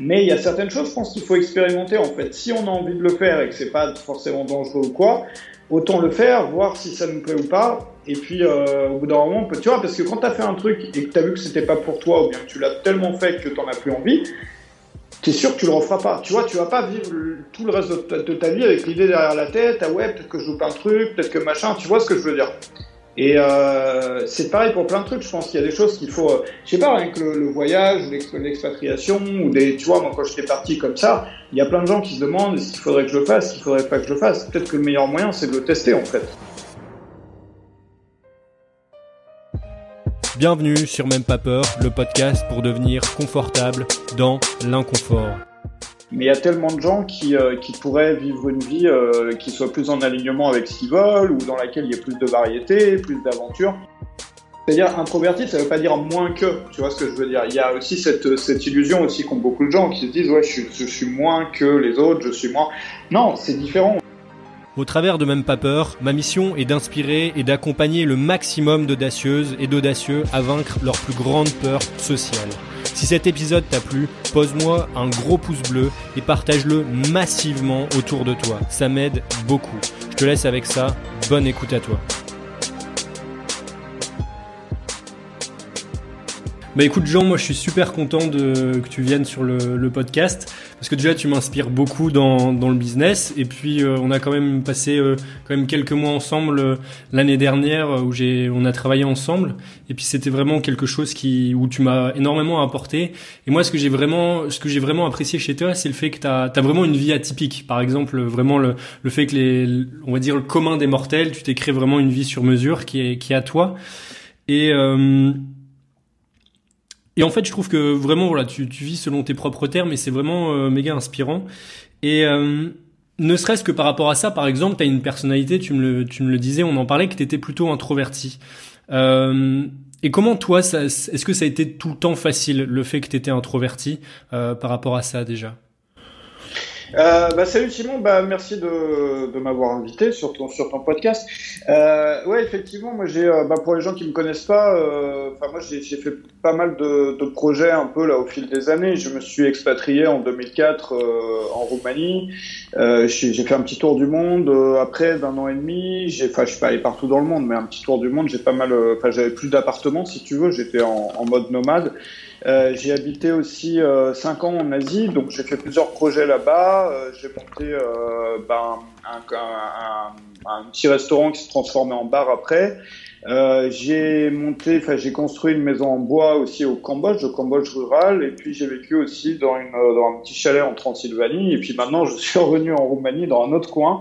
Mais il y a certaines choses, je pense qu'il faut expérimenter en fait. Si on a envie de le faire et que c'est pas forcément dangereux ou quoi, autant le faire, voir si ça nous plaît ou pas. Et puis euh, au bout d'un moment, tu vois, parce que quand tu as fait un truc et que tu as vu que c'était pas pour toi ou bien que tu l'as tellement fait que tu as plus envie, tu es sûr que tu le referas pas. Tu vois, tu vas pas vivre tout le reste de ta, vie avec l'idée derrière la tête, ah ouais, peut-être que je joue pas un truc, peut-être que machin, tu vois ce que je veux dire? Et euh, c'est pareil pour plein de trucs. Je pense qu'il y a des choses qu'il faut. Euh, je sais pas, rien que le, voyage, l'expatriation, ou des. Tu vois, moi quand j'étais parti comme ça, il y a plein de gens qui se demandent qu'il faudrait que je fasse, qu'il faudrait pas que je fasse. Peut-être que le meilleur moyen, c'est de le tester en fait. Bienvenue sur Même pas peur, le podcast pour devenir confortable dans l'inconfort. Mais il y a tellement de gens qui, euh, pourraient vivre une vie euh, qui soit plus en alignement avec ce qu'ils veulent ou dans laquelle il y ait plus de variété, plus d'aventure. C'est-à-dire introverti, ça ne veut pas dire moins que, tu vois ce que je veux dire. Il y a aussi cette, illusion aussi qu'ont beaucoup de gens qui se disent ouais je je suis moins que les autres, je suis moins. Non, c'est différent. Au travers de Même pas peur, ma mission est d'inspirer et d'accompagner le maximum d'audacieuses et d'audacieux à vaincre leur plus grande peur sociale. Si cet épisode t'a plu, pose-moi un gros pouce bleu et partage-le massivement autour de toi. Ça m'aide beaucoup. Je te laisse avec ça. Bonne écoute à toi. Bah écoute Jean, moi je suis super content que tu viennes sur le podcast parce que déjà tu m'inspires beaucoup dans, dans le business. Et puis euh, on a quand même passé euh, quand même quelques mois ensemble euh, l'année dernière où j'ai on a travaillé ensemble. Et puis c'était vraiment quelque chose qui où tu m'as énormément apporté. Et moi ce que j'ai vraiment ce que j'ai vraiment apprécié chez toi c'est le fait que tu as, vraiment une vie atypique. Par exemple vraiment le, le fait que les on va dire le commun des mortels tu t'es créé vraiment une vie sur mesure qui est qui est à toi. Et et en fait, je trouve que vraiment, voilà, tu, vis selon tes propres termes et c'est vraiment euh, méga inspirant. Et euh, ne serait-ce que par rapport à ça, par exemple, tu une personnalité, tu me, le, tu me le disais, on en parlait, que tu étais plutôt introverti. Euh, et comment toi, est-ce que ça a été tout le temps facile, le fait que tu étais introverti euh, par rapport à ça déjà? Euh, bah, salut Simon, bah, merci de, de m'avoir invité sur ton, sur ton podcast. Euh, ouais, effectivement, moi j'ai, euh, bah, pour les gens qui me connaissent pas, euh, enfin moi j'ai, fait pas mal de, de, projets un peu là au fil des années. Je me suis expatrié en 2004 en Roumanie. j'ai, fait un petit tour du monde. après d'un an et demi, j'ai, enfin je suis pas allé partout dans le monde, mais un petit tour du monde. J'ai pas mal, enfin j'avais plus d'appartements si tu veux. J'étais en, en mode nomade. Euh, j'ai habité aussi euh, 5 ans en Asie, donc j'ai fait plusieurs projets là-bas. Euh, j'ai monté euh, ben, un, un, un, petit restaurant qui se transformait en bar après. Euh, j'ai monté, enfin j'ai construit une maison en bois aussi au Cambodge, au Cambodge rural, et puis j'ai vécu aussi dans, une, dans un petit chalet en Transylvanie, et puis maintenant je suis revenu en Roumanie dans un autre coin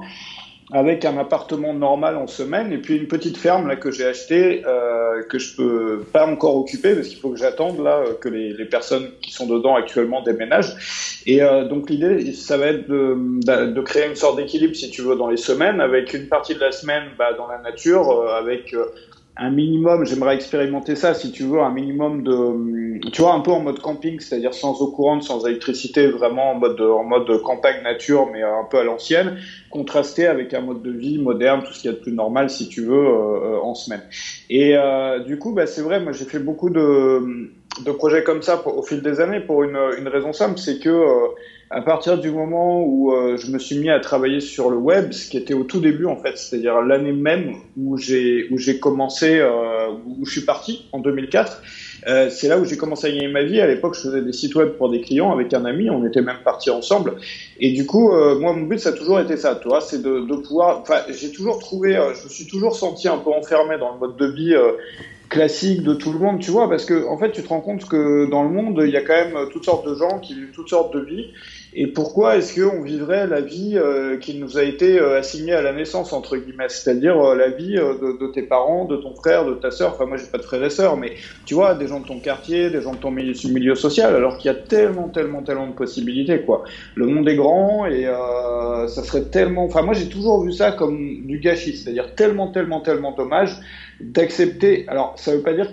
avec un appartement normal en semaine et puis une petite ferme là que j'ai acheté euh, que je peux pas encore occuper parce qu'il faut que j'attende là que les, les, personnes qui sont dedans actuellement déménagent. Et euh, donc l'idée ça va être de, de créer une sorte d'équilibre si tu veux dans les semaines avec une partie de la semaine bah, dans la nature euh, avec euh, un minimum, j'aimerais expérimenter ça, si tu veux, un minimum de, tu vois, un peu en mode camping, c'est-à-dire sans eau courante, sans électricité, vraiment en mode, en mode campagne nature, mais un peu à l'ancienne, contrasté avec un mode de vie moderne, tout ce qu'il y a de plus normal, si tu veux, euh, en semaine. Et euh, du coup, bah, c'est vrai, moi j'ai fait beaucoup de, de projets comme ça au fil des années pour une, raison simple, c'est que euh, à partir du moment où euh, je me suis mis à travailler sur le web, ce qui était au tout début en fait, c'est-à-dire l'année même où j'ai où j'ai commencé, euh, où je suis parti en 2004, euh, c'est là où j'ai commencé à gagner ma vie. À l'époque, je faisais des sites web pour des clients avec un ami, on était même partis ensemble. Et du coup, moi, mon but, ça a toujours été ça, toi, c'est de, de pouvoir. Enfin, j'ai toujours trouvé, je me suis toujours senti un peu enfermé dans le mode de vie classique de tout le monde, tu vois, parce que en fait, tu te rends compte que dans le monde, il y a quand même toutes sortes de gens qui vivent toutes sortes de vies. Et pourquoi est-ce qu'on vivrait la vie euh, qui nous a été euh, assignée à la naissance, entre guillemets, c'est-à-dire euh, la vie de, de, tes parents, de ton frère, de ta sœur, enfin moi j'ai pas de frères et sœurs, mais tu vois, des gens de ton quartier, des gens de ton milieu, milieu social, alors qu'il y a tellement, tellement, tellement de possibilités, quoi. Le monde est grand et ça serait tellement... Enfin moi j'ai toujours vu ça comme du gâchis, c'est-à-dire tellement, tellement, tellement dommage d'accepter... Alors ça veut pas dire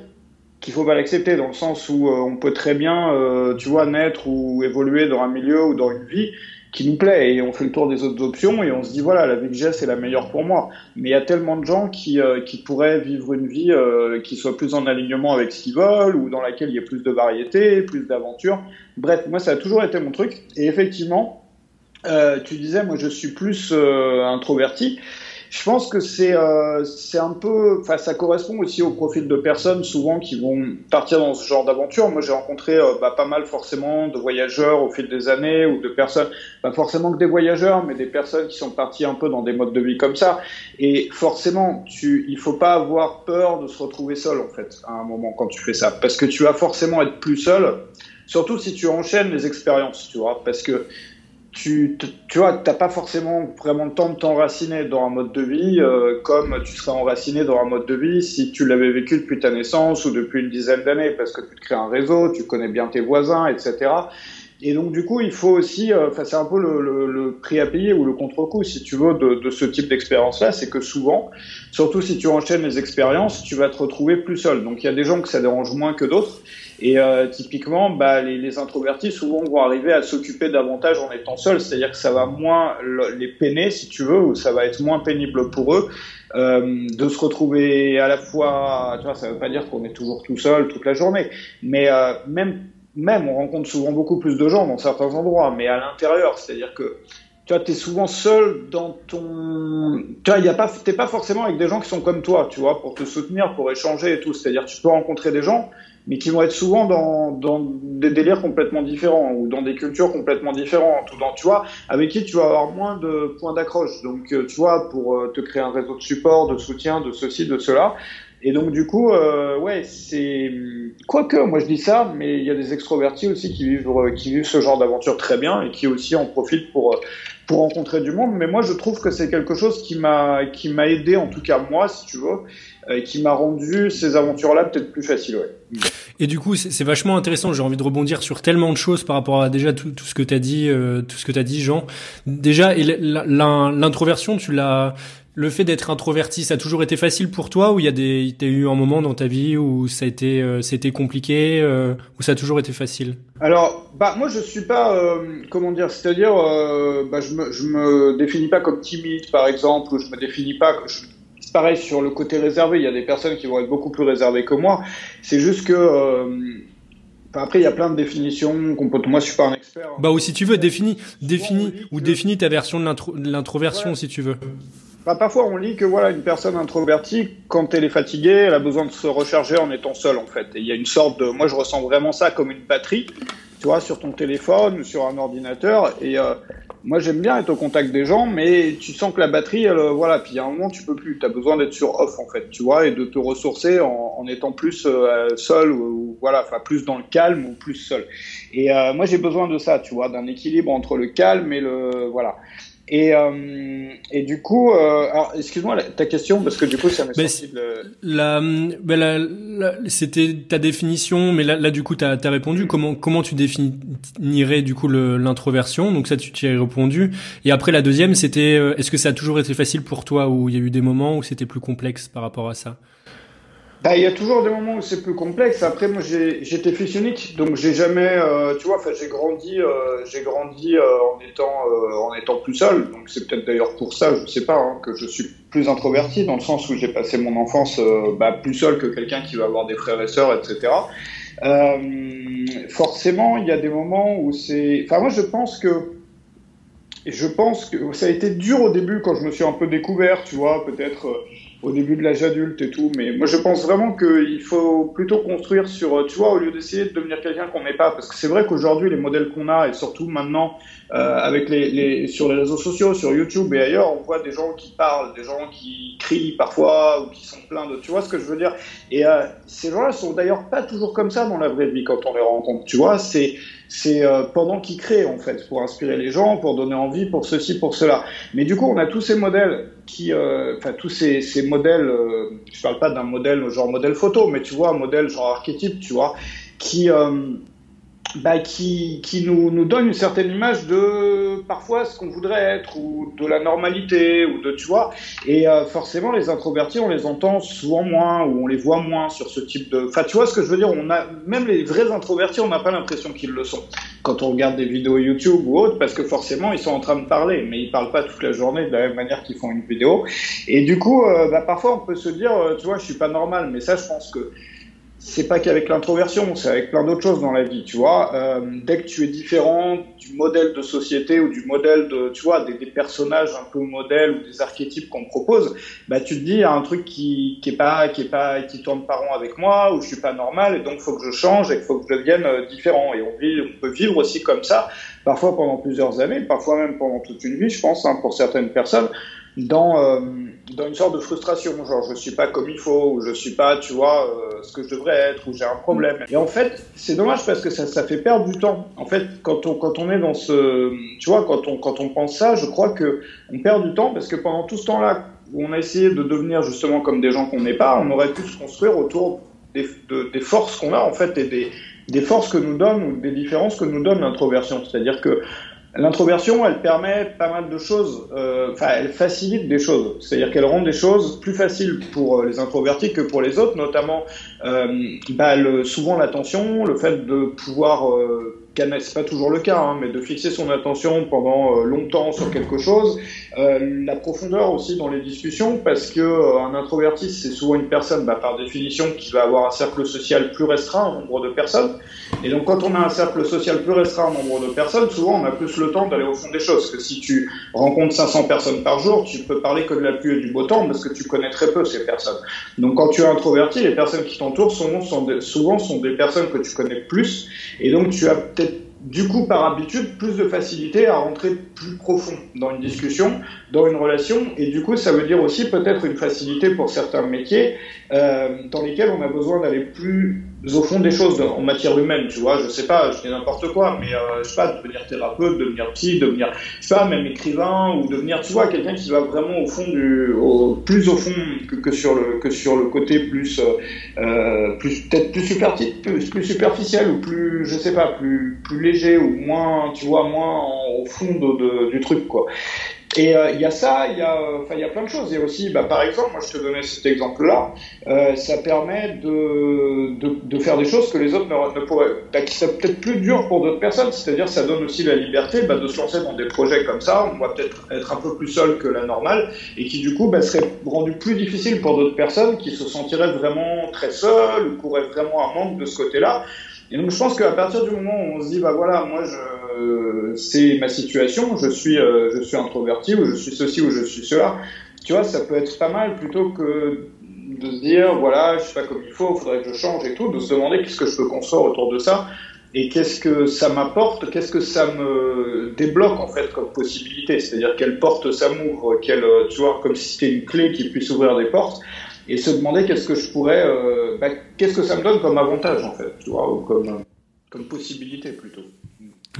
qu'il faut pas l'accepter dans le sens où euh, on peut très bien, euh, tu vois, naître ou évoluer dans un milieu ou dans une vie qui nous plaît. Et on fait le tour des autres options et on se dit voilà la vie que j'ai c'est la meilleure pour moi. Mais il y a tellement de gens qui, euh, qui pourraient vivre une vie qui soit plus en alignement avec ce qu'ils veulent ou dans laquelle il y a plus de variété plus d'aventure bref moi ça a toujours été mon truc. Et effectivement tu disais moi je suis plus introverti je pense que c'est euh, un peu, enfin ça correspond aussi au profil de personnes souvent qui vont partir dans ce genre d'aventure. Moi j'ai rencontré euh, bah, pas mal forcément de voyageurs au fil des années ou de personnes, pas forcément que des voyageurs, mais des personnes qui sont parties un peu dans des modes de vie comme ça. Et forcément, tu, il faut pas avoir peur de se retrouver seul en fait à un moment quand tu fais ça, parce que tu vas forcément être plus seul. Surtout si tu enchaînes les expériences, tu vois, parce que tu, tu vois, t'as pas forcément vraiment le temps de t'enraciner dans un mode de vie euh, comme tu serais enraciné dans un mode de vie si tu l'avais vécu depuis ta naissance ou depuis une dizaine d'années, parce que tu te crées un réseau, tu connais bien tes voisins, etc. Et donc du coup, il faut aussi, euh, enfin c'est un peu le, le, le, prix à payer ou le contre-coup, si tu veux, de, de ce type d'expérience-là, c'est que souvent, surtout si tu enchaînes les expériences, tu vas te retrouver plus seul. Donc il y a des gens que ça dérange moins que d'autres. Et euh, typiquement, bah, les, les, introvertis souvent vont arriver à s'occuper davantage en étant seuls, c'est-à-dire que ça va moins les peiner, si tu veux, ou ça va être moins pénible pour eux euh, de se retrouver à la fois. Tu vois, ça veut pas dire qu'on est toujours tout seul toute la journée, mais euh, même même, on rencontre souvent beaucoup plus de gens dans certains endroits, mais à l'intérieur, c'est-à-dire que tu vois, es souvent seul dans ton, tu vois, y a pas, t'es pas forcément avec des gens qui sont comme toi, tu vois, pour te soutenir, pour échanger et tout. C'est-à-dire, tu peux rencontrer des gens, mais qui vont être souvent dans, dans des délires complètement différents ou dans des cultures complètement différentes ou dans, tu vois, avec qui tu vas avoir moins de points d'accroche. Donc, euh, tu vois, pour euh, te créer un réseau de support, de soutien, de ceci, de cela, et donc du coup, euh, ouais, c'est quoique moi je dis ça, mais il y a des extrovertis aussi qui vivent euh, qui vivent ce genre d'aventure très bien et qui aussi en profitent pour euh, pour rencontrer du monde. Mais moi je trouve que c'est quelque chose qui m'a aidé en tout cas moi si tu veux, et qui m'a rendu ces aventures-là peut-être plus faciles. Ouais. Et du coup, c'est vachement intéressant. J'ai envie de rebondir sur tellement de choses par rapport à déjà tout, tout ce que tu as dit, euh, tout ce que tu as dit, Jean. Déjà, l'introversion, tu l'as le fait d'être introverti, ça a toujours été facile pour toi ou il y a des, t'as eu un moment dans ta vie où ça a été, euh, c'était compliqué, euh, ou ça a toujours été facile? Alors, bah moi je suis pas, euh, comment dire, c'est-à-dire, euh, bah, je me, je me définis pas comme timide par exemple, ou je me définis pas. c'est pareil sur le côté réservé. Il y a des personnes qui vont être beaucoup plus réservées que moi. C'est juste que après, il y a plein de définitions qu'on peut. Moi, je suis pas un expert. Bah, ou si tu veux, définis, définis, ou définis ta version de l'introversion, si tu veux. Parfois, on lit que voilà, une personne introvertie, quand elle est fatiguée, elle a besoin de se recharger en étant seule, en fait. Et il y a une sorte de, moi, je ressens vraiment ça comme une batterie, tu vois, sur ton téléphone ou sur un ordinateur. Et euh, moi, j'aime bien être au contact des gens, mais tu sens que la batterie, euh, voilà. Puis a un moment, tu peux plus. Tu as besoin d'être sur off, en fait, tu vois, et de te ressourcer en, en étant plus euh, seul ou, voilà, enfin plus dans le calme ou plus seul. Et euh, moi, j'ai besoin de ça, tu vois, d'un équilibre entre le calme et le voilà. Et, euh, et du coup, euh, alors excuse-moi ta question parce que du coup ça m'est sorti La, ben la, la c'était ta définition, mais là, là du coup t'as as répondu. Comment comment tu définirais du coup l'introversion? Donc ça tu t'y as répondu. Et après la deuxième c'était euh, est-ce que ça a toujours été facile pour toi ou il y a eu des moments où c'était plus complexe par rapport à ça? Bah, il y a toujours des moments où c'est plus complexe. Après, moi, j'étais fils unique, donc j'ai jamais, euh, tu vois, j'ai grandi, euh, j'ai grandi euh, en étant, en étant plus seul. Donc c'est peut-être d'ailleurs pour ça, je sais pas, hein, que je suis plus introverti dans le sens où j'ai passé mon enfance bah, plus seul que quelqu'un qui va avoir des frères et sœurs, etc. forcément, il y a des moments où c'est, enfin, moi, je pense que je pense que ça a été dur au début quand je me suis un peu découvert, tu vois, peut-être au début de l'âge adulte et tout. Mais moi, je pense vraiment qu'il faut plutôt construire sur, tu vois, au lieu d'essayer de devenir quelqu'un qu'on n'est pas. Parce que c'est vrai qu'aujourd'hui, les modèles qu'on a, et surtout maintenant, euh, avec les, les, sur les réseaux sociaux, sur YouTube et ailleurs, on voit des gens qui parlent, des gens qui crient parfois, ou qui sont pleins de, tu vois ce que je veux dire? Et euh, ces gens-là sont d'ailleurs pas toujours comme ça dans la vraie vie quand on les rencontre, tu vois? C'est c'est euh, pendant qu'ils créent en fait, pour inspirer les gens, pour donner envie, pour ceci, pour cela. Mais du coup, on a tous ces modèles qui, euh, enfin tous ces, ces modèles, euh, je parle pas d'un modèle genre modèle photo, mais tu vois, un modèle genre archétype, tu vois, qui bah, qui, qui nous, nous donne une certaine image de parfois ce qu'on voudrait être ou de la normalité ou de tu vois. Et euh, forcément les introvertis on les entend souvent moins ou on les voit moins sur ce type de enfin tu vois ce que je veux dire on a même les vrais introvertis on n'a pas l'impression qu'ils le sont quand on regarde des vidéos YouTube ou autres parce que forcément ils sont en train de parler mais ils parlent pas toute la journée de la même manière qu'ils font une vidéo. Et du coup euh, bah, parfois on peut se dire euh, tu vois je suis pas normal mais ça je pense que c'est pas qu'avec l'introversion, c'est avec plein d'autres choses dans la vie, tu vois. Euh, dès que tu es différent du modèle de société ou du modèle de, tu vois, des, personnages un peu modèles ou des archétypes qu'on propose, bah tu te dis il y a un truc qui, qui est pas, qui est pas, qui tourne pas rond avec moi ou je suis pas normal et donc faut que je change et faut que je devienne euh, différent. Et on vit, on peut vivre aussi comme ça, parfois pendant plusieurs années, parfois même pendant toute une vie, je pense, hein, pour certaines personnes dans, euh, dans une sorte de frustration, genre je suis pas comme il faut, ou je suis pas, tu vois, euh, ce que je devrais être, ou j'ai un problème. Et en fait, c'est dommage parce que ça, ça fait perdre du temps. En fait, quand on, quand on est dans ce, tu vois, quand on, quand on pense ça, je crois que on perd du temps parce que pendant tout ce temps-là où on a essayé de devenir justement comme des gens qu'on n'est pas, on aurait pu se construire autour des, de, des forces qu'on a en fait et des, des forces que nous donne ou des différences que nous donne l'introversion. C'est-à-dire que L'introversion, elle permet pas mal de choses, euh, enfin, elle facilite des choses. C'est-à-dire qu'elle rend des choses plus faciles pour euh, les introvertis que pour les autres, notamment bah, le, souvent l'attention, le fait de pouvoir euh, c'est pas toujours le cas, hein, mais de fixer son attention pendant euh, longtemps sur quelque chose, euh, la profondeur aussi dans les discussions, parce que euh, un introverti c'est souvent une personne, bah, par définition, qui va avoir un cercle social plus restreint, un nombre de personnes, et donc quand on a un cercle social plus restreint, un nombre de personnes, souvent on a plus le temps d'aller au fond des choses, que si tu rencontres 500 personnes par jour, tu peux parler que de la pluie et du beau temps, parce que tu connais très peu ces personnes. Donc quand tu es introverti, les personnes qui t'entourent sont souvent sont des personnes que tu connais plus, et donc tu as peut-être du coup, par habitude, plus de facilité à rentrer plus profond dans une discussion, dans une relation, et du coup, ça veut dire aussi peut-être une facilité pour certains métiers euh, dans lesquels on a besoin d'aller plus au fond des choses en matière humaine, tu vois, je sais pas, je dis n'importe quoi, mais euh, je sais pas, devenir thérapeute, devenir psy, devenir, je sais pas, même écrivain, ou devenir, tu vois, quelqu'un qui va vraiment au fond du, au, plus au fond que, sur le que sur le côté plus, euh, plus peut-être plus, superfi plus, plus superficiel ou plus, je sais pas, plus plus léger ou moins, tu vois, moins au fond de, de, du truc, quoi. Et euh, il y a ça, il y enfin y a plein de choses. A aussi, bah, par exemple, moi je te donnais cet exemple-là, euh, ça permet de, de, de, faire des choses que les autres ne, pourraient, bah, qui seraient peut-être plus dur pour d'autres personnes. C'est-à-dire, ça donne aussi la liberté bah, de se lancer dans des projets comme ça. On va peut-être être un peu plus seul que la normale et qui du coup bah, serait rendu plus difficile pour d'autres personnes qui se sentiraient vraiment très seules ou qui vraiment un manque de ce côté-là. Et donc je pense qu'à partir du moment où on se dit bah voilà moi je c'est ma situation je suis euh, je suis introverti ou je suis ceci ou je suis cela tu vois ça peut être pas mal plutôt que de se dire voilà je suis pas comme il faut faudrait que je change et tout de se demander qu'est-ce que je peux construire autour de ça et qu'est-ce que ça m'apporte qu'est-ce que ça me débloque en fait comme possibilité. C'est-à-dire quelle porte ça m'ouvre quelle tu vois comme si c'était une clé qui puisse ouvrir des portes et se demander qu'est-ce que je pourrais, euh, bah, qu'est-ce que ça me donne comme avantage en fait, tu vois, ou comme, comme possibilité plutôt.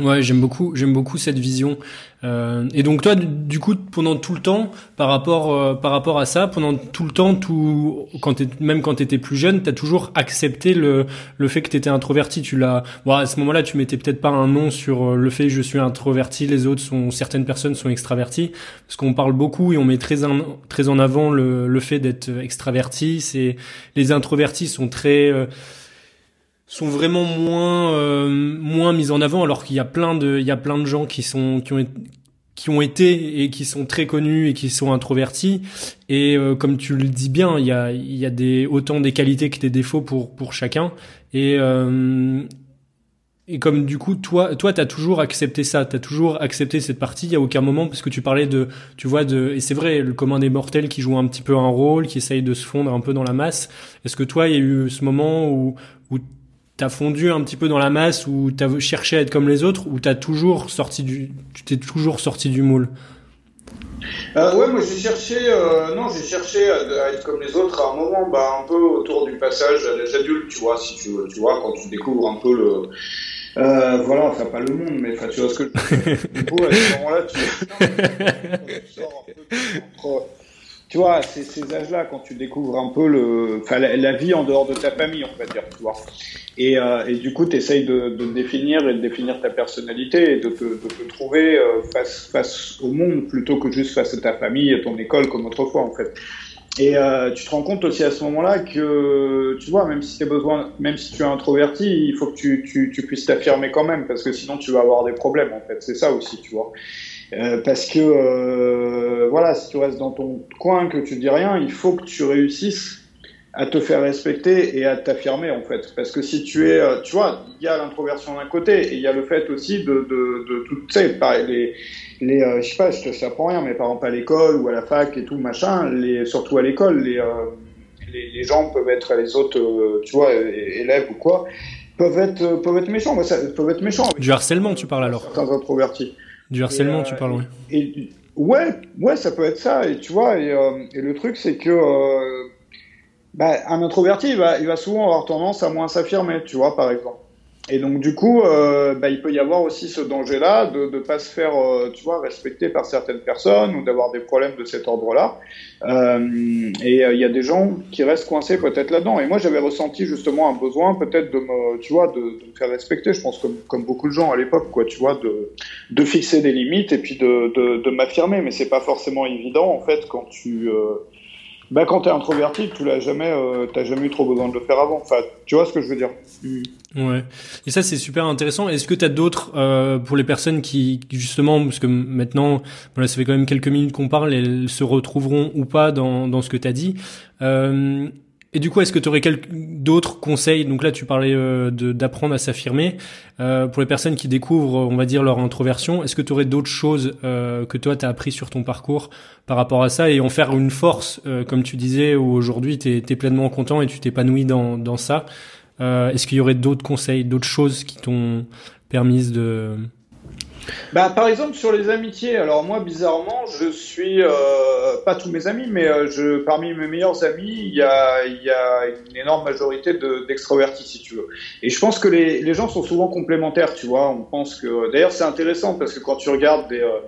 Ouais, j'aime beaucoup, j'aime beaucoup cette vision. Euh, et donc toi, du coup, pendant tout le temps, par rapport, euh, par rapport à ça, pendant tout le temps, tout, quand même quand t'étais plus jeune, t'as toujours accepté le, le fait que t'étais introverti. Tu l'as, bon, à ce moment-là, tu mettais peut-être pas un nom sur euh, le fait que je suis introverti, les autres sont, certaines personnes sont extraverties, parce qu'on parle beaucoup et on met très en, très en avant le, le fait d'être extraverti. C'est les introvertis sont très euh, sont vraiment moins euh, moins mis en avant alors qu'il y a plein de il y a plein de gens qui sont qui ont qui ont été et qui sont très connus et qui sont introvertis. Et euh, comme tu le dis bien il y a il y a des autant des qualités que des défauts pour pour chacun. Et euh, et comme du coup toi toi t'as toujours accepté ça t'as toujours accepté cette partie il y a aucun moment parce que tu parlais de tu vois de et c'est vrai le commun des mortels qui joue un petit peu un rôle qui essaye de se fondre un peu dans la masse. Est-ce que toi il y a eu ce moment où où t'as fondu un petit peu dans la masse ou t'as cherché à être comme les autres ou t'as toujours sorti du tu t'es toujours sorti du moule? Euh, ouais moi j'ai cherché euh, non j'ai cherché à, à, être comme les autres à un moment bah un peu autour du passage à l'âge adulte tu vois si tu tu vois quand tu découvres un peu le euh, voilà enfin pas le monde mais tu vois ce que je du coup à ce moment là tu, non, tu sors un peu entre tu vois, c'est ces âges-là quand tu découvres un peu le, enfin, la, vie en dehors de ta famille, on va dire, tu vois. Et, euh, et du coup, tu essayes de, de définir et de définir ta personnalité et de te, de te trouver euh, face, face au monde plutôt que juste face à ta famille et ton école comme autrefois, en fait. Et euh, tu te rends compte aussi à ce moment-là que, tu vois, même si, besoin, même si tu es introverti, il faut que tu, tu, tu puisses t'affirmer quand même, parce que sinon tu vas avoir des problèmes, en fait. C'est ça aussi, tu vois. Euh, parce que euh, voilà, si tu restes dans ton coin, que tu dis rien, il faut que tu réussisses à te faire respecter et à t'affirmer en fait. Parce que si tu es, euh, tu vois, il y a l'introversion d'un côté et il y a le fait aussi de, de, de tout, tu sais, les, les, euh, je sais pas, je te pas rien, mais par exemple à l'école ou à la fac et tout machin, les, surtout à l'école, les, les, les, gens peuvent être les autres, tu vois, élèves ou quoi, peuvent être peuvent être méchants. ça, peuvent être méchants. Du harcèlement, tu parles alors. Certains introvertis. Du harcèlement, tu parles, oui. ouais, ouais, ça peut être ça. Et tu vois, et, euh, et le truc, c'est que euh, bah, un introverti, il va, il va souvent avoir tendance à moins s'affirmer, tu vois, par exemple. Et donc du coup, euh, bah, il peut y avoir aussi ce danger-là de ne pas se faire, euh, tu vois, respecter par certaines personnes ou d'avoir des problèmes de cet ordre-là. Euh, et euh, il y a des gens qui restent coincés peut-être là-dedans. Et moi, j'avais ressenti justement un besoin peut-être de me, tu vois, de, de, me faire respecter. Je pense comme, comme beaucoup de gens à l'époque, quoi, tu vois, de, de fixer des limites et puis de, de, de m'affirmer. Mais c'est pas forcément évident en fait quand tu euh, bah, quand t'es introverti, tu l'as jamais, euh, t'as jamais eu trop besoin de le faire avant. Enfin, tu vois ce que je veux dire mm. Ouais. Et ça, c'est super intéressant. Est-ce que t'as d'autres euh, pour les personnes qui, justement, parce que maintenant, voilà, ça fait quand même quelques minutes qu'on parle, elles se retrouveront ou pas dans dans ce que t'as dit. Euh, et du coup, est-ce que tu aurais d'autres conseils? Donc là, tu parlais euh, d'apprendre à s'affirmer. Euh, pour les personnes qui découvrent, on va dire, leur introversion, est-ce que tu aurais d'autres choses euh, que toi, tu as appris sur ton parcours par rapport à ça? Et en faire une force, comme tu disais, où aujourd'hui, tu es, pleinement content et tu t'épanouis dans, ça. Est-ce qu'il y aurait d'autres conseils, d'autres choses qui t'ont permis de bah, par exemple, sur les amitiés, alors moi, bizarrement, je suis, euh, pas tous mes amis, mais euh, je, parmi mes meilleurs amis, il y a, une énorme majorité d'extrovertis, si tu veux. Et je pense que les, gens sont souvent complémentaires, tu vois. On pense que, d'ailleurs, c'est intéressant parce que quand tu regardes des, euh,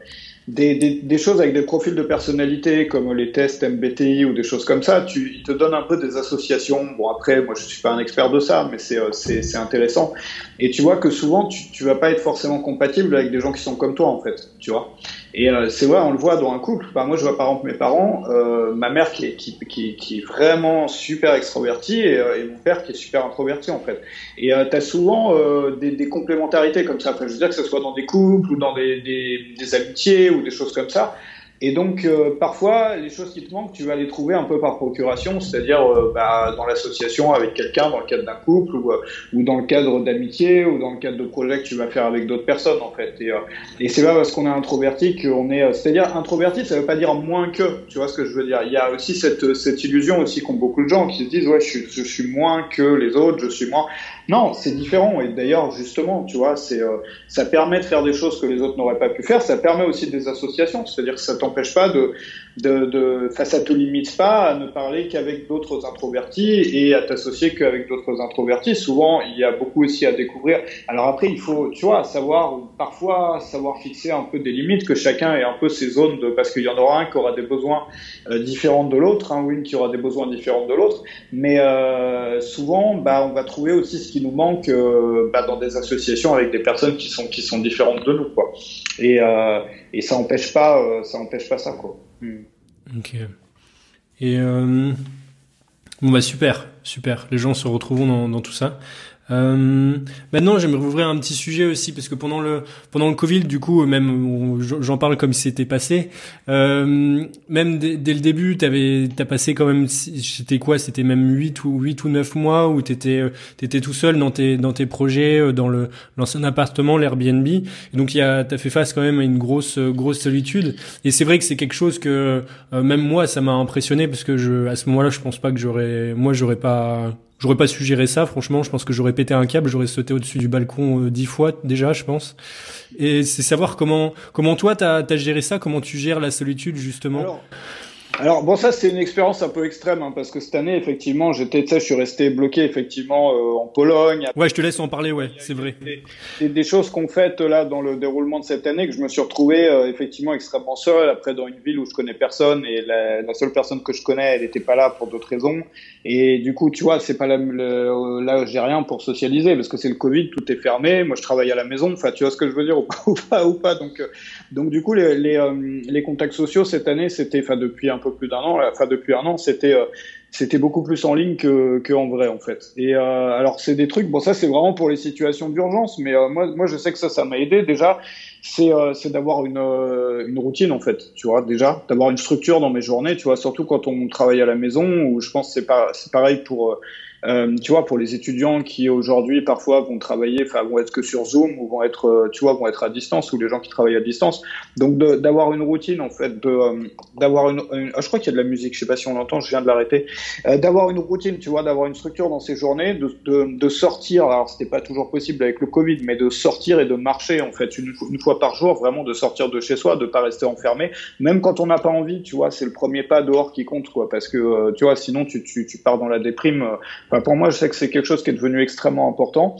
des, choses avec des profils de personnalité comme les tests MBTI ou des choses comme ça, tu, ils te donnent un peu des associations. Bon après, moi je suis pas un expert de ça, mais c'est intéressant. Et tu vois que souvent tu, tu vas pas être forcément compatible avec des gens qui sont comme toi en fait, tu vois. Et euh, c'est vrai, on le voit dans un couple. Bah, moi, je vois par exemple mes parents, euh, ma mère qui est, qui, qui, qui, est vraiment super extrovertie et, euh, et, mon père qui est super introverti en fait. Et euh, tu as souvent euh, des, des, complémentarités comme ça. Enfin, je veux dire que ce soit dans des couples ou dans des, des, des amitiés ou des choses comme ça. Et donc, euh, parfois, les choses qui te manquent, tu vas les trouver un peu par procuration, c'est-à-dire euh, bah, dans l'association avec quelqu'un, dans le cadre d'un couple, ou, euh, ou dans le cadre d'amitié, ou dans le cadre de projets que tu vas faire avec d'autres personnes, en fait. Et, et c'est pas parce qu'on est introverti qu'on est... C'est-à-dire, introverti, ça veut pas dire moins que, tu vois ce que je veux dire. Il y a aussi cette, cette illusion aussi qu'ont beaucoup de gens qui se disent, ouais, je je suis moins que les autres, je suis moins... Non, c'est différent. Et d'ailleurs, justement, tu vois, c'est, ça permet de faire des choses que les autres n'auraient pas pu faire. Ça permet aussi des associations, c'est-à-dire que ça t'empêche pas de, de, de, enfin, ça te limite pas à ne parler qu'avec d'autres introvertis et à t'associer qu'avec d'autres introvertis. Souvent, il y a beaucoup aussi à découvrir. Alors après, il faut, tu vois, savoir, parfois, savoir fixer un peu des limites, que chacun ait un peu ses zones de, parce qu'il y en aura un qui aura des besoins euh, différents de l'autre, hein, qui aura des besoins différents de l'autre. Mais euh, souvent, bah, on va trouver aussi ce qui nous manque euh, bah, dans des associations avec des personnes qui sont qui sont différentes de nous, quoi. Et, euh, et ça empêche pas, ça empêche pas ça, quoi. Hmm. Ok. Et euh, bon bah super, super. Les gens se retrouveront dans, dans tout ça. Euh, maintenant, j'aimerais ouvrir un petit sujet aussi parce que pendant le pendant le Covid, du coup, même j'en parle comme si c'était passé. Euh, même dès, le début, t'avais t'as passé quand même. C'était quoi? C'était même 8 ou 8 ou 9 mois où t'étais t'étais tout seul dans tes dans tes projets, euh, dans le l'ancien appartement, l'Airbnb. Donc, il t'as fait face quand même à une grosse grosse solitude. Et c'est vrai que c'est quelque chose que euh, même moi, ça m'a impressionné parce que je à ce moment-là, je pense pas que j'aurais moi j'aurais pas J'aurais pas su gérer ça, franchement. Je pense que j'aurais pété un câble, j'aurais sauté au-dessus du balcon euh, dix fois déjà, je pense. Et c'est savoir comment comment toi t'as as géré ça, comment tu gères la solitude justement. Bon, ça c'est une expérience un peu extrême hein, parce que cette année, effectivement, j'étais, tu sais, je suis resté bloqué effectivement euh, en Pologne. Ouais, je te laisse en parler, ouais, c'est vrai. Des, des choses qu'on fait là dans le déroulement de cette année que je me suis retrouvé euh, effectivement extrêmement seul après dans une ville où je connais personne et la, la seule personne que je connais, elle n'était pas là pour d'autres raisons. Et du coup, tu vois, c'est pas là, là j'ai rien pour socialiser parce que c'est le Covid, tout est fermé. Moi, je travaille à la maison. Enfin, tu vois ce que je veux dire ou pas ou pas. Donc, euh, donc du coup, les, les, les contacts sociaux cette année, c'était, enfin depuis un peu plus d'un an, enfin depuis un an, c'était euh, c'était beaucoup plus en ligne que, que en vrai en fait. Et euh, alors c'est des trucs, bon ça c'est vraiment pour les situations d'urgence, mais euh, moi moi je sais que ça ça m'a aidé déjà. C'est c'est d'avoir une une routine en fait, tu vois déjà, d'avoir une structure dans mes journées, tu vois, surtout quand on travaille à la maison où je pense c'est pas c'est pareil pour euh, tu vois, pour les étudiants qui aujourd'hui parfois vont travailler, enfin vont être que sur Zoom ou vont être, euh, tu vois, vont être à distance ou les gens qui travaillent à distance. Donc d'avoir une routine en fait, de euh, d'avoir une, ah, je crois qu'il y a de la musique, je sais pas si on l'entend, je viens de l'arrêter. Euh, d'avoir une routine, tu vois, d'avoir une structure dans ces journées, de, de, de sortir. Alors c'était pas toujours possible avec le Covid, mais de sortir et de marcher en fait une, une fois par jour, vraiment de sortir de chez soi, de pas rester enfermé, même quand on n'a pas envie, tu vois, c'est le premier pas dehors qui compte quoi, parce que tu vois, sinon tu, tu, tu pars dans la déprime pour moi, je sais que c'est quelque chose qui est devenu extrêmement important.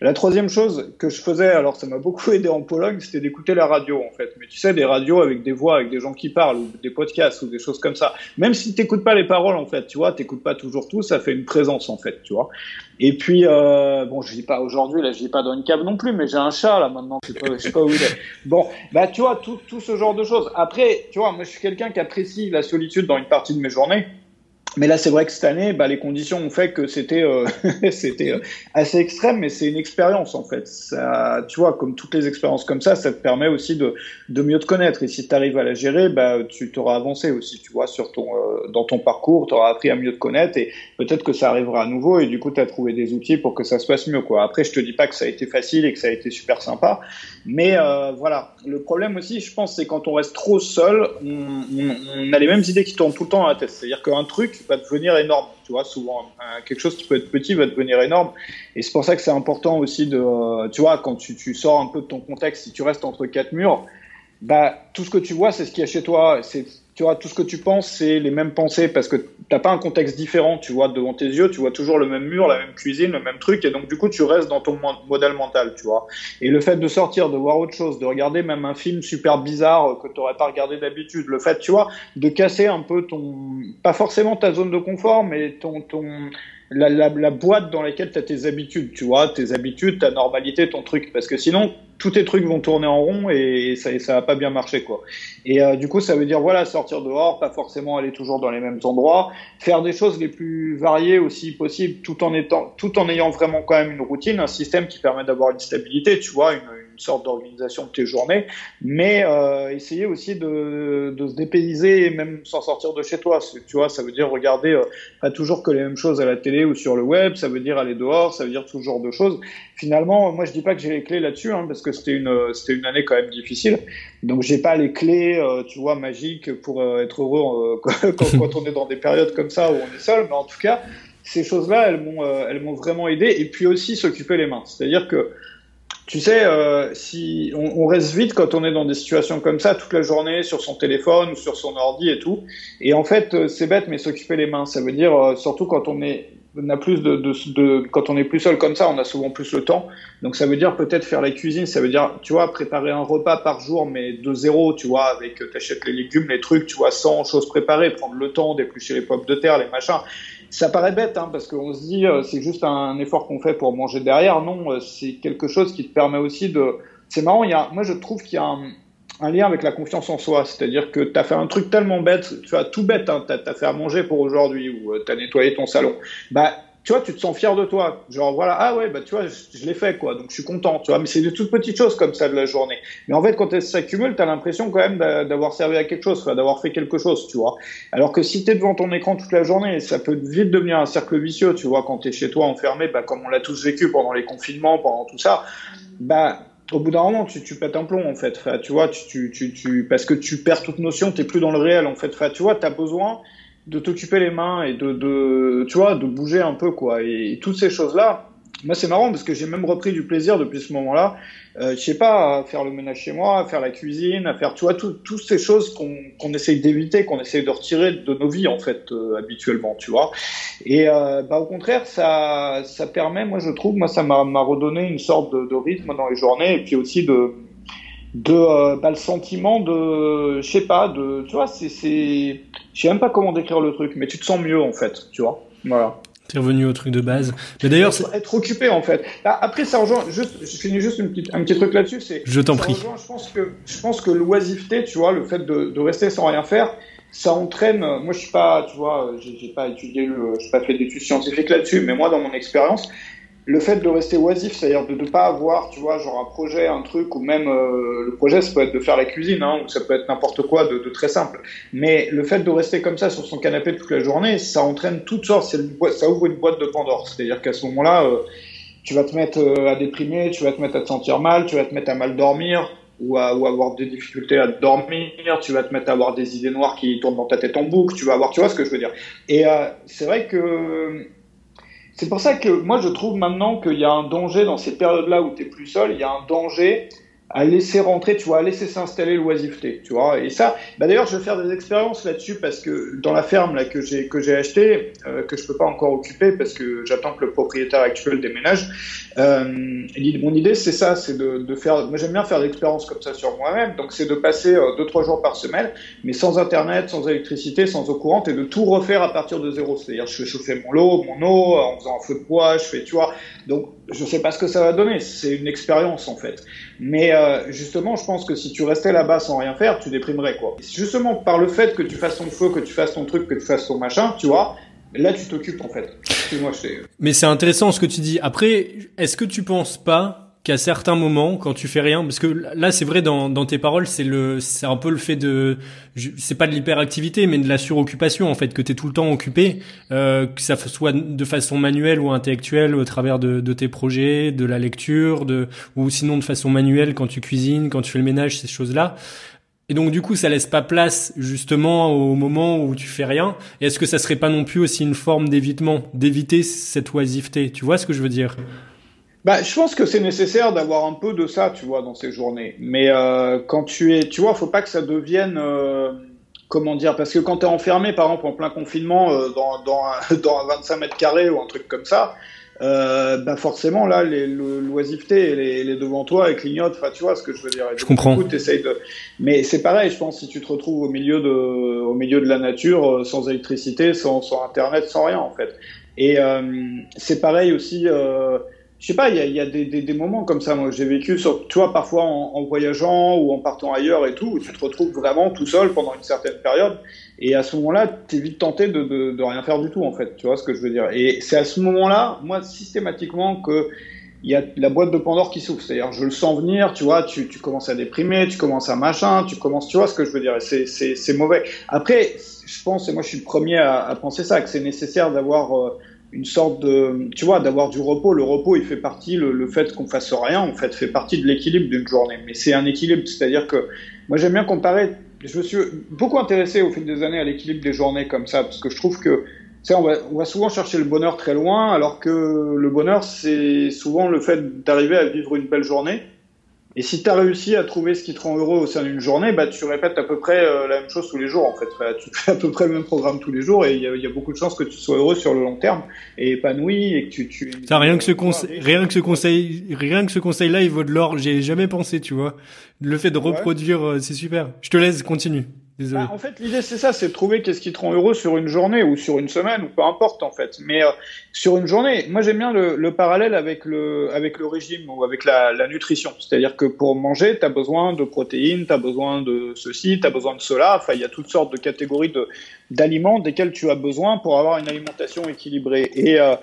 La troisième chose que je faisais, alors ça m'a beaucoup aidé en Pologne, c'était d'écouter la radio en fait. Mais tu sais, des radios avec des voix, avec des gens qui parlent, ou des podcasts, ou des choses comme ça. Même si t'écoutes pas les paroles en fait, tu vois, t'écoutes pas toujours tout, ça fait une présence en fait, tu vois. Et puis, euh, bon, je dis pas aujourd'hui, là, je dis pas dans une cave non plus, mais j'ai un chat là maintenant, je je sais pas où il est. Bon, bah tu vois, tout, tout ce genre de choses. Après, tu vois, moi je suis quelqu'un qui apprécie la solitude dans une partie de mes journées. Mais là, c'est vrai que cette année, bah, les conditions ont fait que c'était euh, c'était euh, assez extrême, mais c'est une expérience en fait. Ça, tu vois, comme toutes les expériences comme ça, ça te permet aussi de, de mieux te connaître. Et si tu arrives à la gérer, bah, tu t'auras avancé aussi, tu vois, sur ton euh, dans ton parcours, tu auras appris à mieux te connaître et peut-être que ça arrivera à nouveau. Et du coup, tu as trouvé des outils pour que ça se passe mieux. Quoi. Après, je te dis pas que ça a été facile et que ça a été super sympa, mais voilà. Le problème aussi, je pense, c'est quand on reste trop seul, on, on, on a les mêmes idées qui tournent tout le temps à la tête. C'est-à-dire qu'un truc va devenir énorme. Tu vois, souvent, quelque chose qui peut être petit va devenir énorme. Et c'est pour ça que c'est important aussi de, tu vois, quand tu, tu, sors un peu de ton contexte, si tu restes entre quatre murs, bah, tout ce que tu vois, c'est ce qu'il y a chez toi. C'est tu vois, tout ce que tu penses, c'est les mêmes pensées parce que t'as pas un contexte différent, tu vois, devant tes yeux, tu vois toujours le même mur, la même cuisine, le même truc, et donc du coup, tu restes dans ton modèle mental, tu vois. Et le fait de sortir, de voir autre chose, de regarder même un film super bizarre que t'aurais pas regardé d'habitude, le fait, tu vois, de casser un peu ton, pas forcément ta zone de confort, mais ton, ton, la, boîte dans laquelle tu as tes habitudes, tu vois, tes habitudes, ta normalité, ton truc. Parce que sinon, tous tes trucs vont tourner en rond et ça, ça va pas bien marcher, quoi. Et euh, du coup, ça veut dire, voilà, sortir dehors, pas forcément aller toujours dans les mêmes endroits, faire des choses les plus variées aussi possible, tout en étant, tout en ayant vraiment quand même une routine, un système qui permet d'avoir une stabilité, tu vois, une, une sorte d'organisation de tes journées, mais euh, essayer aussi de, de, se dépayser et même s'en sortir de chez toi. Tu vois, ça veut dire regarder euh, pas toujours que les mêmes choses à la télé ou sur le web, ça veut dire aller dehors, ça veut dire tout genre de choses. Finalement, moi je dis pas que j'ai les clés là-dessus, hein, parce que c'était une c'était une année quand même difficile, donc j'ai pas les clés, euh, tu vois, magiques pour euh, être heureux euh, quand, quand on est dans des périodes comme ça où on est seul, mais en tout cas ces choses-là, elles m'ont, elles m'ont vraiment aidé. Et puis aussi s'occuper les mains. C'est-à-dire que tu sais, euh, si on, on, reste vite quand on est dans des situations comme ça toute la journée sur son téléphone sur son ordi et tout. Et en fait, euh, c'est bête, mais s'occuper les mains, ça veut dire euh, surtout quand on est on a plus de, de, de, quand on est plus seul comme ça, on a souvent plus le temps. Donc ça veut dire peut-être faire la cuisine, ça veut dire tu vois préparer un repas par jour mais de zéro, tu vois avec t'achètes les légumes, les trucs, tu vois sans choses préparées, prendre le temps d'éplucher les pommes de terre, les machins. Ça paraît bête, hein, parce qu'on se dit euh, c'est juste un effort qu'on fait pour manger derrière. Non, euh, c'est quelque chose qui te permet aussi de. C'est marrant. Il y a, moi, je trouve qu'il y a un, lien avec la confiance en soi. C'est-à-dire que tu as fait un truc tellement bête, tu as tout bête. Hein, tu as, fait à manger pour aujourd'hui ou euh, tu as nettoyé ton salon. Bah tu vois, tu te sens fier de toi. Genre, voilà, ah ouais, bah, tu vois, je, l'ai fait, quoi. Donc, je suis content, tu vois. Mais c'est de toutes petites choses comme ça de la journée. Mais en fait, quand elles s'accumulent, t'as l'impression quand même d'avoir servi à quelque chose, d'avoir fait quelque chose, tu vois. Alors que si t'es devant ton écran toute la journée, ça peut vite devenir un cercle vicieux, tu vois, quand t'es chez toi enfermé, bah, comme on l'a tous vécu pendant les confinements, pendant tout ça, bah, au bout d'un moment, tu, tu pètes un plomb, en fait. Tu vois, tu, tu, tu, tu, parce que tu perds toute notion, t'es plus dans le réel, en fait. Tu vois, t'as besoin, de t'occuper les mains et de, de, tu vois, de bouger un peu, quoi. Et, toutes ces choses-là, moi, c'est marrant parce que j'ai même repris du plaisir depuis ce moment-là. Euh, je sais pas, à faire le ménage chez moi, à faire la cuisine, à faire, tu vois, toutes ces choses qu'on qu'on essaye d'éviter, qu'on essaye de retirer de nos vies, en fait, euh, habituellement, tu vois. Et euh, bah, au contraire, ça, ça permet, moi, je trouve, moi, ça m'a redonné une sorte de, de, rythme dans les journées et puis aussi de, de euh, bah, le sentiment de, je sais pas, de, tu vois, c'est, je sais même pas comment décrire le truc, mais tu te sens mieux, en fait, tu vois. Voilà. T'es revenu au truc de base. Mais d'ailleurs, être occupé en fait. après, ça rejoint. Juste, je finis juste une petite, un petit truc là-dessus. C'est. Je t'en prie. je pense que je pense que l'oisiveté, tu vois, le fait de, de, rester sans rien faire, ça entraîne. Moi, je suis pas, tu vois, j'ai pas étudié, le, j'ai pas fait d'études scientifiques là-dessus, mais moi, dans mon expérience, le fait de rester oisif, c'est-à-dire de ne pas avoir, tu vois, genre un projet, un truc, ou même euh, le projet, ça peut être de faire la cuisine, hein, ou ça peut être n'importe quoi de, de, très simple. Mais le fait de rester comme ça sur son canapé toute la journée, ça entraîne toutes sortes, ça ouvre une boîte de Pandore. C'est-à-dire qu'à ce moment-là, euh, tu vas te mettre euh, à déprimer, tu vas te mettre à te sentir mal, tu vas te mettre à mal dormir, ou à ou avoir des difficultés à dormir, tu vas te mettre à avoir des idées noires qui tournent dans ta tête en boucle, tu vas avoir, tu vois ce que je veux dire. Et c'est vrai que c'est pour ça que moi je trouve maintenant qu'il y a un danger dans ces périodes-là où tu es plus seul, il y a un danger à laisser rentrer, tu vois, à laisser s'installer l'oisiveté, tu vois. Et ça, bah d'ailleurs, je vais faire des expériences là-dessus parce que dans la ferme là que j'ai que j'ai acheté, euh, que je peux pas encore occuper parce que j'attends que le propriétaire actuel déménage. Euh, mon idée, c'est ça, c'est de, faire. Moi, j'aime bien faire des expériences comme ça sur moi-même. Donc, c'est de passer euh, deux trois jours par semaine, mais sans internet, sans électricité, sans eau courante, et de tout refaire à partir de zéro. C'est-à-dire, je fais chauffer mon eau, mon eau, en faisant un feu de bois, je fais, tu vois. Donc, je sais pas ce que ça va donner. C'est une expérience en fait. Mais justement, je pense que si tu restais là-bas sans rien faire, tu déprimerais quoi. Justement, par le fait que tu fasses ton feu, que tu fasses ton truc, que tu fasses ton machin, tu vois, là tu t'occupes en fait. Moi, je Mais c'est intéressant ce que tu dis. Après, est-ce que tu penses pas qu'à certains moments, quand tu fais rien, parce que là, c'est vrai dans, dans tes paroles, c'est le, c'est un peu le fait de, c'est pas de l'hyperactivité, mais de la suroccupation en fait, que tu es tout le temps occupé, euh, que ça soit de façon manuelle ou intellectuelle au travers de, de tes projets, de la lecture, de, ou sinon de façon manuelle quand tu cuisines, quand tu fais le ménage, ces choses-là. Et donc du coup, ça laisse pas place justement au moment où tu fais rien. Et est-ce que ça serait pas non plus aussi une forme d'évitement, d'éviter cette oisiveté? Tu vois ce que je veux dire? Bah, je pense que c'est nécessaire d'avoir un peu de ça, tu vois, dans ces journées. Mais euh, quand tu es, tu vois, faut pas que ça devienne, euh, comment dire, parce que quand tu es enfermé, par exemple, en plein confinement, euh, dans, dans, un, dans un 25 mètres carrés ou un truc comme ça, euh, bah forcément là, l'oisiveté, elle, elle, est devant toi, elle clignote. Enfin, tu vois ce que je veux dire. je comprends. Coup, de... Mais c'est pareil, je pense, si tu te retrouves au milieu de, au milieu de la nature, euh, sans électricité, sans, sans internet, sans rien en fait. Et euh, c'est pareil aussi. Euh, je sais pas, il y a, y a des, des, des, moments comme ça. Moi, j'ai vécu, sur, tu vois, parfois en, en, voyageant ou en partant ailleurs et tout, où tu te retrouves vraiment tout seul pendant une certaine période. Et à ce moment-là, tu es vite tenté de, de, de, rien faire du tout, en fait. Tu vois ce que je veux dire? Et c'est à ce moment-là, moi, systématiquement, que il y a la boîte de Pandore qui s'ouvre. C'est-à-dire, je le sens venir, tu vois, tu, tu, commences à déprimer, tu commences à machin, tu commences, tu vois ce que je veux dire? C'est mauvais. Après, je pense, et moi je suis le premier à, à penser ça, que c'est nécessaire d'avoir... Euh, une sorte de, tu vois, d'avoir du repos. Le repos, il fait partie, le, fait qu'on fasse rien, en fait, fait partie de l'équilibre d'une journée. Mais c'est un équilibre, c'est-à-dire que moi j'aime bien comparer. Je me suis beaucoup intéressé au fil des années à l'équilibre des journées comme ça, parce que je trouve que, on va, on va souvent chercher le bonheur très loin, alors que le bonheur, c'est souvent le fait d'arriver à vivre une belle journée. Et si tu as réussi à trouver ce qui te rend heureux au sein d'une journée, bah, tu répètes à peu près euh, la même chose tous les jours. En fait, tu fais à peu près le même programme tous les jours et il y, y a, beaucoup de chances que tu sois heureux sur le long terme et épanoui et que tu. tu Ça, rien que ce conseil, rien que ce conseil, rien que ce conseil-là, il vaut de l'or. J'ai jamais pensé, tu vois. Le fait de reproduire, euh, c'est super. Je te laisse, continue. Bah, en fait, l'idée c'est ça, c'est de trouver qu'est-ce qui te rend heureux sur une journée ou sur une semaine ou peu importe en fait. Mais euh, sur une journée, moi j'aime bien le, le, parallèle avec le avec le régime ou avec la, la nutrition. C'est-à-dire que pour manger, tu as besoin de protéines, tu as besoin de ceci, tu as besoin de cela. Enfin, il y a toutes sortes de catégories d'aliments desquels tu as besoin pour avoir une alimentation équilibrée. Et euh,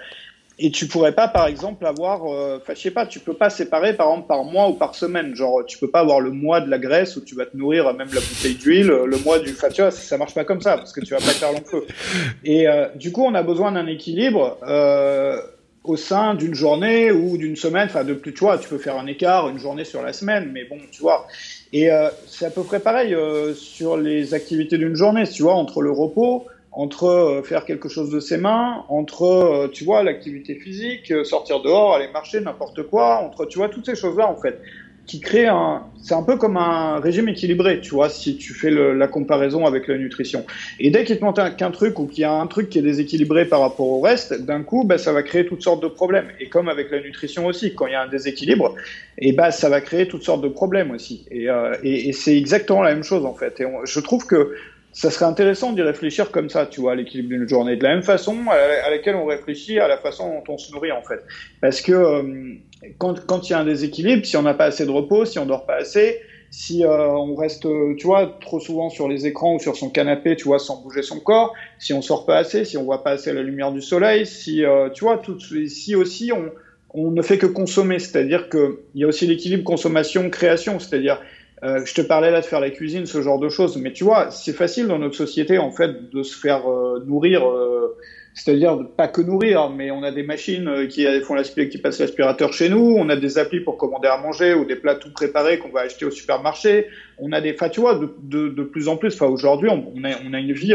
et tu pourrais pas, par exemple, avoir, euh, enfin, je sais pas, tu peux pas séparer, par exemple, par mois ou par semaine. Genre, tu peux pas avoir le mois de la graisse où tu vas te nourrir même la bouteille d'huile, le mois du, enfin, ça marche pas comme ça parce que tu vas pas faire long feu. Et euh, du coup, on a besoin d'un équilibre. Euh, au sein d'une journée ou d'une semaine, enfin de plus, tu vois, tu peux faire un écart, une journée sur la semaine, mais bon, tu vois. Et c'est à peu près pareil sur les activités d'une journée, tu vois, entre le repos, entre faire quelque chose de ses mains, entre, tu vois, l'activité physique, sortir dehors, aller marcher, n'importe quoi, entre, tu vois, toutes ces choses-là, en fait qui crée un, c'est un peu comme un régime équilibré, tu vois, si tu fais le, la comparaison avec la nutrition. Et dès qu'il te manque qu'un truc ou qu'il y a un truc qui est déséquilibré par rapport au reste, d'un coup, bah, ça va créer toutes sortes de problèmes. Et comme avec la nutrition aussi, quand il y a un déséquilibre, et bah, ça va créer toutes sortes de problèmes aussi. Et, euh, et, et c'est exactement la même chose en fait. Et je trouve que ça serait intéressant d'y réfléchir comme ça, tu vois, l'équilibre d'une journée, de la même façon à, laquelle on réfléchit à la façon dont on se nourrit en fait. Parce que euh, quand, quand il y a un déséquilibre, si on n'a pas assez de repos, si on dort pas assez, si euh, on reste, tu vois, trop souvent sur les écrans ou sur son canapé, tu vois, sans bouger son corps, si on sort pas assez, si on voit pas assez la lumière du soleil, si, euh, tu vois, tout, si aussi on, on ne fait que consommer, c'est-à-dire que il y a aussi l'équilibre consommation-création, c'est-à-dire euh, je te parlais là de faire la cuisine, ce genre de choses, mais tu vois, c'est facile dans notre société en fait de se faire euh, nourrir, euh, c'est-à-dire pas que nourrir, mais on a des machines qui font qui passent l'aspirateur chez nous, on a des applis pour commander à manger ou des plats tout préparés qu'on va acheter au supermarché, on a des, enfin tu vois, de, de, de plus en plus, enfin aujourd'hui on, on, a, on a une vie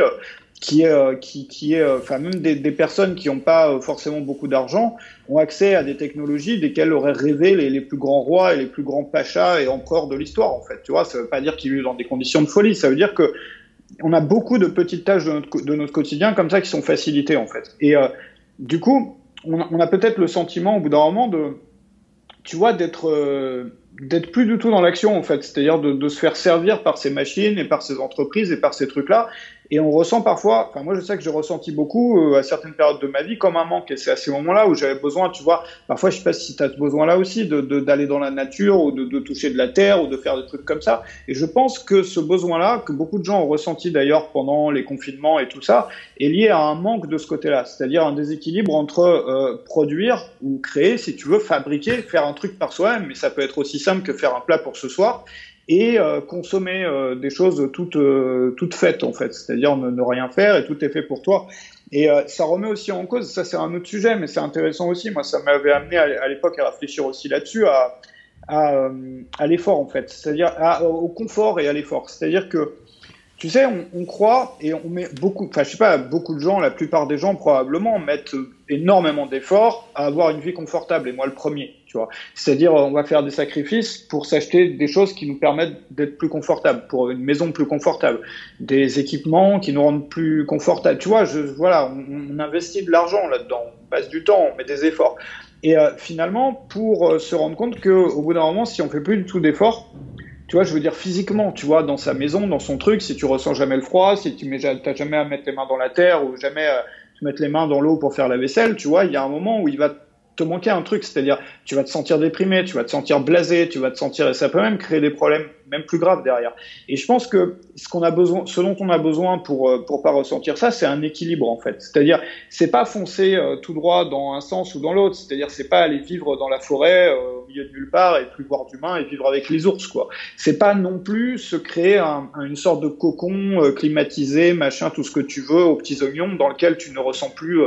qui est, euh, qui, qui est, euh, enfin même des, des, personnes qui n'ont pas euh, forcément beaucoup d'argent ont accès à des technologies desquelles auraient rêvé les, les, plus grands rois et les plus grands pachas et empereurs de l'histoire en fait. Tu vois, ça veut pas dire qu'ils vivent dans des conditions de folie, ça veut dire que on a beaucoup de petites tâches de notre, de notre quotidien comme ça qui sont facilitées en fait. Et euh, du coup, on a, on a peut-être le sentiment au bout d'un moment de, tu vois, d'être d'être plus du tout dans l'action en fait, c'est-à-dire de, de, se faire servir par ces machines et par ces entreprises et par ces trucs-là, et on ressent parfois, enfin moi je sais que j'ai ressenti beaucoup euh, à certaines périodes de ma vie comme un manque. Et c'est à ces moments-là où j'avais besoin, tu vois, parfois je sais pas si tu as besoin là aussi de d'aller dans la nature ou de, de, toucher de la terre ou de faire des trucs comme ça. Et je pense que ce besoin-là, que beaucoup de gens ont ressenti d'ailleurs pendant les confinements et tout ça, est lié à un manque de ce côté-là, c'est-à-dire un déséquilibre entre euh, produire ou créer, si tu veux, fabriquer, faire un truc par soi-même, mais ça peut être aussi simple que faire un plat pour ce soir, et euh, consommer euh, des choses toutes euh, toutes faites en fait, c'est-à-dire ne, rien faire et tout est fait pour toi. Et ça remet aussi en cause, ça c'est un autre sujet, mais c'est intéressant aussi. Moi, ça m'avait amené à, l'époque à réfléchir aussi là-dessus, à à, l'effort en fait, c'est-à-dire au confort et à l'effort. C'est-à-dire que tu sais, on, on, croit et on met beaucoup, enfin je sais pas, beaucoup de gens, la plupart des gens probablement mettent énormément d'efforts à avoir une vie confortable et moi le premier, C'est-à-dire on va faire des sacrifices pour s'acheter des choses qui nous permettent d'être plus confortables, pour une maison plus confortable, des équipements qui nous rendent plus confortables. Tu vois, je, voilà, on, on investit de l'argent là-dedans, on passe du temps, on met des efforts. Et euh, finalement, pour euh, se rendre compte que au bout d'un moment, si on fait plus du tout d'efforts, tu vois, je veux dire physiquement, tu vois, dans sa maison, dans son truc, si tu ressens jamais le froid, si tu n'as jamais à mettre les mains dans la terre ou jamais à mettre les mains dans l'eau pour faire la vaisselle, tu vois, il y a un moment où il va te manquer un truc, c'est-à-dire tu vas te sentir déprimé, tu vas te sentir blasé, tu vas te sentir, et ça peut même créer des problèmes même plus graves derrière. Et je pense que ce dont on a besoin pour euh, pour pas ressentir ça, c'est un équilibre en fait. C'est-à-dire c'est pas foncer euh, tout droit dans un sens ou dans l'autre. C'est-à-dire c'est pas aller vivre dans la forêt euh, au milieu de nulle part et plus voir d'humains et vivre avec les ours quoi. C'est pas non plus se créer un, une sorte de cocon climatisé, machin, tout ce que tu veux aux petits oignons dans lequel tu ne ressens plus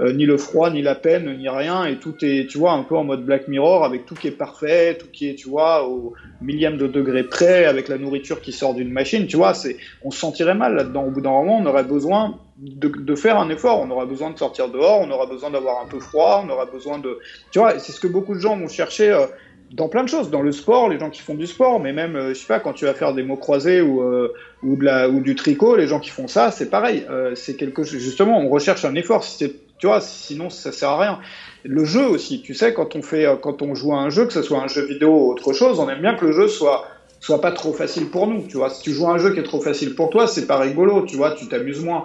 ni le froid, ni la peine, ni rien et tout est, tu vois, un peu en mode Black Mirror avec tout qui est parfait, tout qui est, tu vois, au millième de degré près avec la nourriture qui sort d'une machine, tu vois, c'est, on se sentirait mal là-dedans. Au bout d'un moment, on aurait besoin de, faire un effort, on aura besoin de sortir dehors, on aura besoin d'avoir un peu froid, on aura besoin de, tu vois, c'est ce que beaucoup de gens vont chercher euh, dans plein de choses, dans le sport, les gens qui font du sport, mais même, euh, je sais pas, quand tu vas faire des mots croisés ou euh, ou du tricot, les gens qui font ça, c'est pareil, c'est quelque chose. Justement, on recherche un effort. Tu vois, sinon ça sert à rien. Le jeu aussi, tu sais, quand on fait, quand on joue à un jeu, que ce soit un jeu vidéo ou autre chose, on aime bien que le jeu soit soit pas trop facile pour nous, tu vois. Si tu joues un jeu qui est trop facile pour toi, c'est pas rigolo, tu vois, tu t'amuses moins.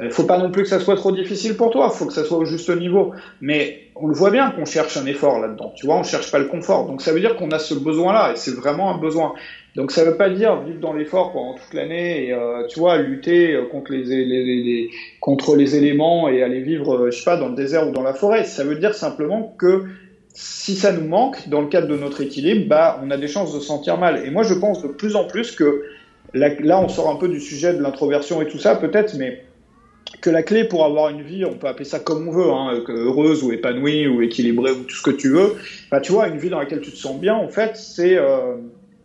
Il euh, faut pas non plus que ça soit trop difficile pour toi, faut que ça soit au juste niveau. Mais on le voit bien qu'on cherche un effort là-dedans, tu vois, on cherche pas le confort. Donc ça veut dire qu'on a ce besoin-là, et c'est vraiment un besoin. Donc ça veut pas dire vivre dans l'effort pendant toute l'année et euh, tu vois lutter euh, contre les, les, les, contre les éléments et aller vivre, je sais pas, dans le désert ou dans la forêt. Ça veut dire simplement que si ça nous manque dans le cadre de notre équilibre, bah, on a des chances de se sentir mal. Et moi, je pense de plus en plus que là, on sort un peu du sujet de l'introversion et tout ça, peut-être, mais que la clé pour avoir une vie, on peut appeler ça comme on veut, hein, heureuse ou épanouie ou équilibrée ou tout ce que tu veux, bah, tu vois, une vie dans laquelle tu te sens bien, en fait, euh,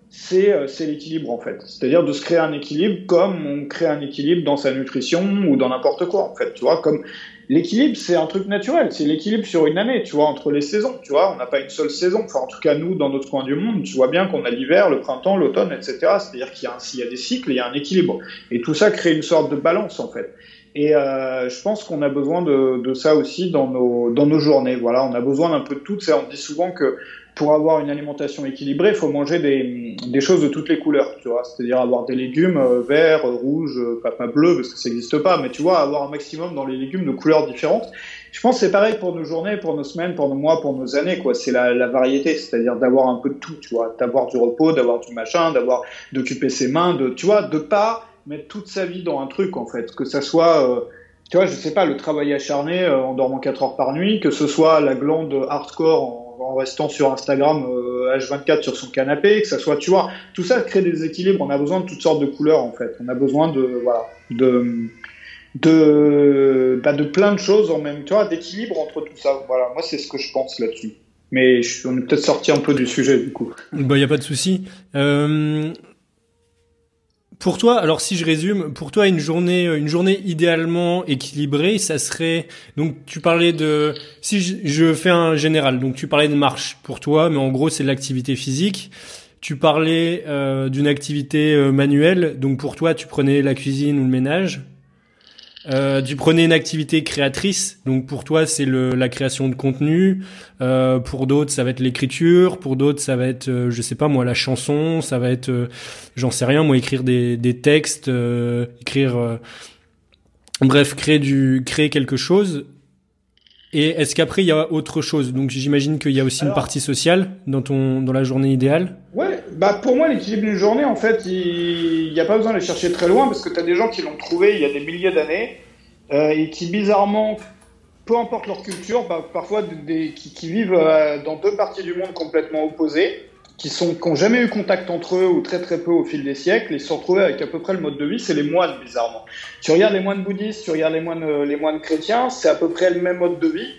c'est c'est l'équilibre en fait. C'est-à-dire de se créer un équilibre comme on crée un équilibre dans sa nutrition ou dans n'importe quoi en fait. Tu vois, comme l'équilibre, c'est un truc naturel. C'est l'équilibre sur une année, tu vois, entre les saisons. Tu vois, on n'a pas une seule saison. Enfin, en tout cas, nous, dans notre coin du monde, tu vois bien qu'on a l'hiver, le printemps, l'automne, etc. C'est-à-dire qu'il y, y a des cycles, il y a un équilibre. Et tout ça crée une sorte de balance, en fait. Et euh, je pense qu'on a besoin de, de, ça aussi dans nos, dans nos journées. Voilà, on a besoin d'un peu de tout. On dit souvent que pour avoir une alimentation équilibrée, il faut manger des, choses de toutes les couleurs, tu vois. C'est-à-dire avoir des légumes euh, verts, rouges, euh, pas, bleus, parce que ça n'existe pas, mais tu vois, avoir un maximum dans les légumes de couleurs différentes. Je pense que c'est pareil pour nos journées, pour nos semaines, pour nos mois, pour nos années, quoi. C'est la, la, variété, c'est-à-dire d'avoir un peu de tout, tu vois. D'avoir du repos, d'avoir du machin, d'avoir, d'occuper ses mains, de, tu vois, de pas mettre toute sa vie dans un truc, en fait. Que ça soit, euh, tu vois, je sais pas, le travail acharné euh, en dormant 4 heures par nuit, que ce soit la glande hardcore en en restant sur Instagram H24 euh, sur son canapé, que ça soit, tu vois, tout ça crée des équilibres. On a besoin de toutes sortes de couleurs en fait. On a besoin de voilà de de bah, de plein de choses en même temps, d'équilibre entre tout ça. Voilà, moi c'est ce que je pense là-dessus. Mais on est peut-être sorti un peu du sujet du coup. Bah y a pas de souci. Euh, pour toi, alors si je résume, pour toi une journée, une journée idéalement équilibrée, ça serait donc tu parlais de si je, fais un général, donc tu parlais de marche pour toi, mais en gros c'est l'activité physique. Tu parlais euh, d'une activité euh, manuelle, donc pour toi tu prenais la cuisine ou le ménage. Euh, tu prenais une activité créatrice, donc pour toi c'est la création de contenu, euh, pour d'autres ça va être l'écriture, pour d'autres ça va être, euh, je sais pas moi, la chanson, ça va être, euh, j'en sais rien moi, écrire des, des textes, écrire, bref, créer du, créer quelque chose. Et est-ce qu'après il y a autre chose? Donc j'imagine qu'il y a aussi une partie sociale dans ton, dans la journée idéale? Ouais, bah pour moi l'équilibre d'une journée en fait, il n'y a pas besoin de chercher très loin parce que tu as des gens qui l'ont trouvé il y a des milliers d'années euh, et qui bizarrement, peu importe leur culture, bah, parfois qui, vivent euh, dans deux parties du monde complètement opposées, qui sont qui n'ont jamais eu contact entre eux ou très très peu au fil des siècles, et se sont retrouvés avec à peu près le mode de vie, c'est les moines bizarrement. Tu regardes les moines bouddhistes, tu regardes les moines euh, les moines chrétiens, c'est à peu près le même mode de vie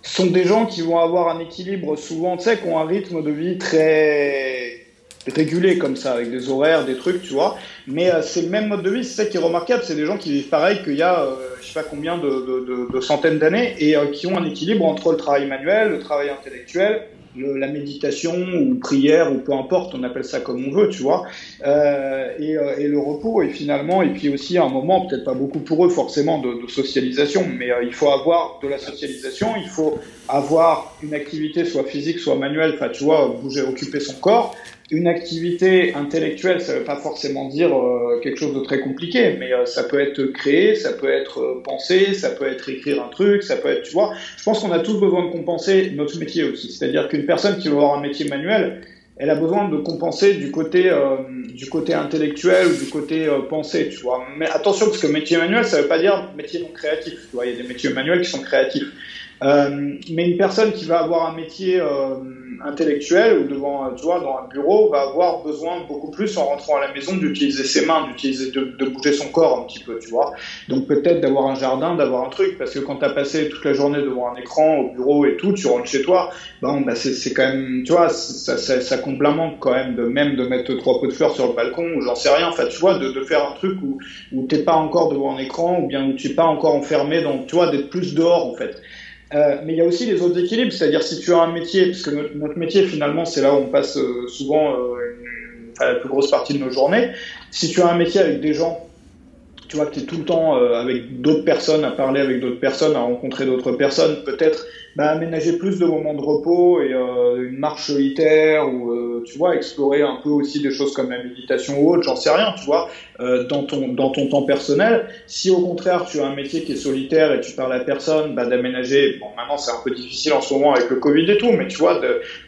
sont des gens qui vont avoir un équilibre souvent, tu sais, qui ont un rythme de vie très régulé comme ça, avec des horaires, des trucs, tu vois. Mais euh, c'est le même mode de vie, c'est ça qui est remarquable, c'est des gens qui vivent pareil qu'il y a, euh, je sais pas combien de, de, de, centaines d'années, et euh, qui ont un équilibre entre le travail manuel, le travail intellectuel, la méditation ou prière ou peu importe, on appelle ça comme on veut, tu vois, euh, et, euh, et, le repos et finalement et puis aussi un moment peut-être pas beaucoup pour eux forcément de, de socialisation, mais euh, il faut avoir de la socialisation, il faut avoir une activité soit physique soit manuelle, enfin tu vois, bouger, occuper son corps, une activité intellectuelle, ça ne veut pas forcément dire euh, quelque chose de très compliqué, mais euh, ça peut être créer, ça peut être euh, penser, ça peut être écrire un truc, ça peut être, tu vois. Je pense qu'on a tous besoin de compenser notre métier aussi. C'est-à-dire qu'une personne qui veut avoir un métier manuel, elle a besoin de compenser du côté du côté intellectuel ou du côté pensée, tu vois. Mais attention, parce que métier manuel, ça veut pas dire métier non créatif. Tu vois, il y a des métiers manuels qui sont créatifs. Mais une personne qui va avoir un métier intellectuel ou devant, tu vois, dans un bureau, va avoir besoin beaucoup plus en rentrant à la maison d'utiliser ses mains, d'utiliser, de, bouger son corps un petit peu, tu vois. Donc peut-être d'avoir un jardin, d'avoir un truc, parce que quand tu as passé toute la journée devant un écran au bureau et tout, tu rentres chez toi, bon, bah c'est quand même, tu vois, ça, ça, ça quand même de même de mettre trois pots de fleurs sur le balcon ou j'en sais rien, enfin, tu vois, de, de faire un truc où, où t'es pas encore devant un écran ou bien où tu es pas encore enfermé, donc tu vois, d'être plus dehors en fait. Euh, mais il y a aussi les autres équilibres, c'est-à-dire si tu as un métier, parce que notre, métier finalement c'est là où on passe euh, souvent euh, la plus grosse partie de nos journées, si tu as un métier avec des gens, tu vois que tu es tout le temps avec d'autres personnes, à parler avec d'autres personnes, à rencontrer d'autres personnes, peut-être bah, aménager plus de moments de repos et une marche solitaire ou tu vois explorer un peu aussi des choses comme la méditation ou autre, j'en sais rien, tu vois, euh, dans, ton, dans ton temps personnel. Si au contraire tu as un métier qui est solitaire et tu parles à personne, bah, d'aménager, bon maintenant c'est un peu difficile en ce moment avec le Covid et tout, mais tu vois,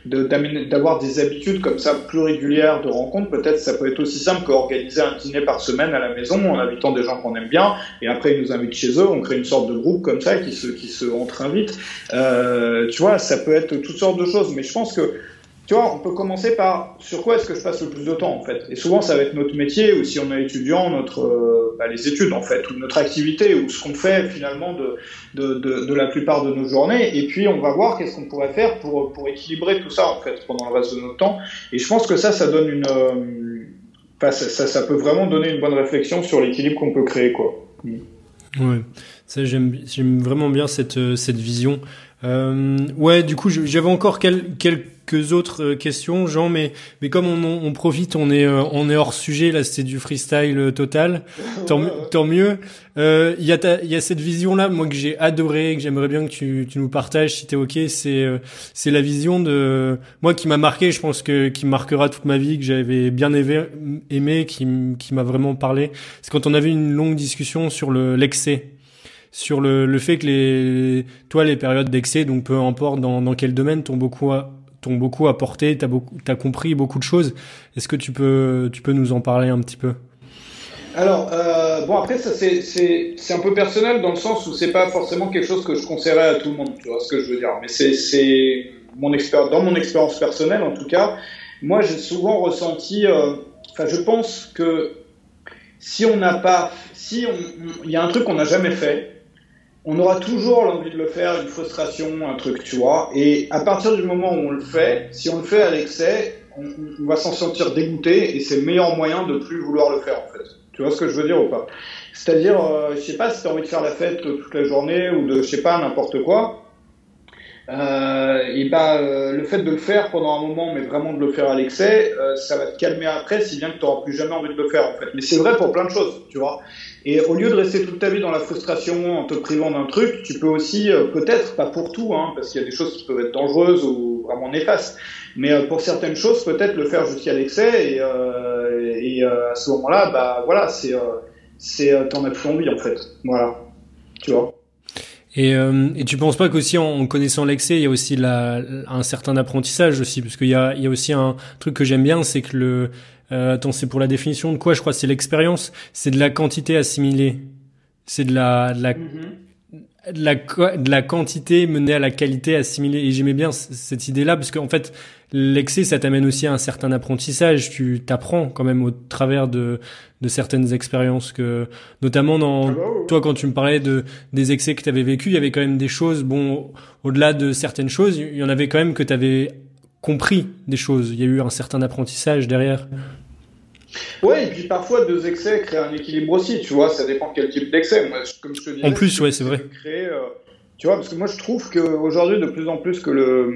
d'avoir de, des habitudes comme ça plus régulières de rencontres, peut-être ça peut être aussi simple qu'organiser un dîner par semaine à la maison en invitant des gens qu'on aime bien et après ils nous invitent chez eux, on crée une sorte de groupe comme ça qui se, qui se entre-invite. Euh, tu vois, ça peut être toutes sortes de choses, mais je pense que tu vois, on peut commencer par sur quoi est-ce que je passe le plus de temps en fait. Et souvent, ça va être notre métier ou si on est étudiant, notre euh, bah, les études en fait, ou notre activité ou ce qu'on fait finalement de, de, la plupart de nos journées. Et puis, on va voir qu'est-ce qu'on pourrait faire pour pour équilibrer tout ça en fait pendant le reste de notre temps. Et je pense que ça, ça donne une, euh, ça, ça, peut vraiment donner une bonne réflexion sur l'équilibre qu'on peut créer quoi. Ouais, ça j'aime vraiment bien cette euh, cette vision. Ouais, du coup, j'avais encore quel, quelques autres euh, questions, Jean, mais mais comme on, on profite, on est euh, on est hors sujet là, c'est du freestyle total. Tant, tant mieux. Il y a il y a cette vision là, moi que j'ai adoré, que j'aimerais bien que tu, tu nous partages si t'es ok. C'est c'est la vision de moi qui m'a marqué, je pense que qui marquera toute ma vie, que j'avais bien aimé, aimé qui qui m'a vraiment parlé. C'est quand on avait une longue discussion sur le l'excès sur le, le fait que les, toi, les périodes d'excès, donc peu importe dans, dans quel domaine, t'ont beaucoup, t'ont beaucoup apporté, t'as beaucoup, t'as compris beaucoup de choses. Est-ce que tu peux, tu peux nous en parler un petit peu? Alors, euh, bon, après, ça, c'est, un peu personnel dans le sens où c'est pas forcément quelque chose que je conseillerais à tout le monde, tu vois ce que je veux dire. Mais c'est, c'est mon expérience, dans mon expérience personnelle, en tout cas, moi, j'ai souvent ressenti, euh, enfin, je pense que si on n'a pas, si il y a un truc qu'on n'a jamais fait, on aura toujours l'envie de le faire, une frustration, un truc, tu vois. Et à partir du moment où on le fait, si on le fait à l'excès, on, va s'en sentir dégoûté et c'est le meilleur moyen de plus vouloir le faire, en fait. Tu vois ce que je veux dire ou pas? C'est-à-dire, euh, je sais pas si tu as envie de faire la fête toute la journée ou de, je sais pas, n'importe quoi. Euh, et bah, euh, le fait de le faire pendant un moment, mais vraiment de le faire à l'excès, euh, ça va te calmer après, si bien que tu n'auras plus jamais envie de le faire en fait. Mais c'est vrai pour plein de choses, tu vois. Et au lieu de rester toute ta vie dans la frustration en te privant d'un truc, tu peux aussi, euh, peut-être, pas pour tout, hein, parce qu'il y a des choses qui peuvent être dangereuses ou vraiment néfastes, mais euh, pour certaines choses, peut-être le faire jusqu'à l'excès et, et à ce moment-là, bah voilà, c'est, c'est, t'en as plus envie en fait, voilà, tu vois. Et, euh, et tu penses pas qu'aussi en, connaissant l'excès, il y a aussi la, un certain apprentissage aussi, parce qu'il y a, il y a aussi un truc que j'aime bien, c'est que le, euh, attends, c'est pour la définition de quoi Je crois c'est l'expérience, c'est de la quantité assimilée, c'est de la, de la, mm-hmm. de la, de la quantité menée à la qualité assimilée. Et j'aimais bien cette idée-là, parce qu'en fait, l'excès, ça t'amène aussi à un certain apprentissage. Tu t'apprends quand même au travers de, de certaines expériences que, notamment dans, toi, quand tu me parlais de, des excès que tu avais vécu, il y avait quand même des choses, bon, au-delà de certaines choses, il y en avait quand même que tu avais compris des choses. Il y a eu un certain apprentissage derrière. Ouais, et puis parfois deux excès créent un équilibre aussi, tu vois, ça dépend quel type d'excès. Comme je te disais, en plus, ouais, c'est vrai. Créer, euh, tu vois, parce que moi je trouve qu'aujourd'hui, de plus en plus que le,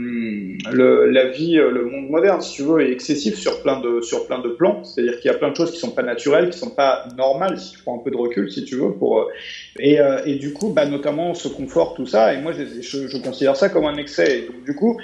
le, la vie, euh, le monde moderne, si tu veux, est excessif sur plein de, sur plein de plans. C'est-à-dire qu'il y a plein de choses qui sont pas naturelles, qui sont pas normales, si tu prends un peu de recul, si tu veux, pour, euh, et, euh, et du coup, bah, notamment ce confort, tout ça, et moi je, je, je considère ça comme un excès. Et donc, du coup,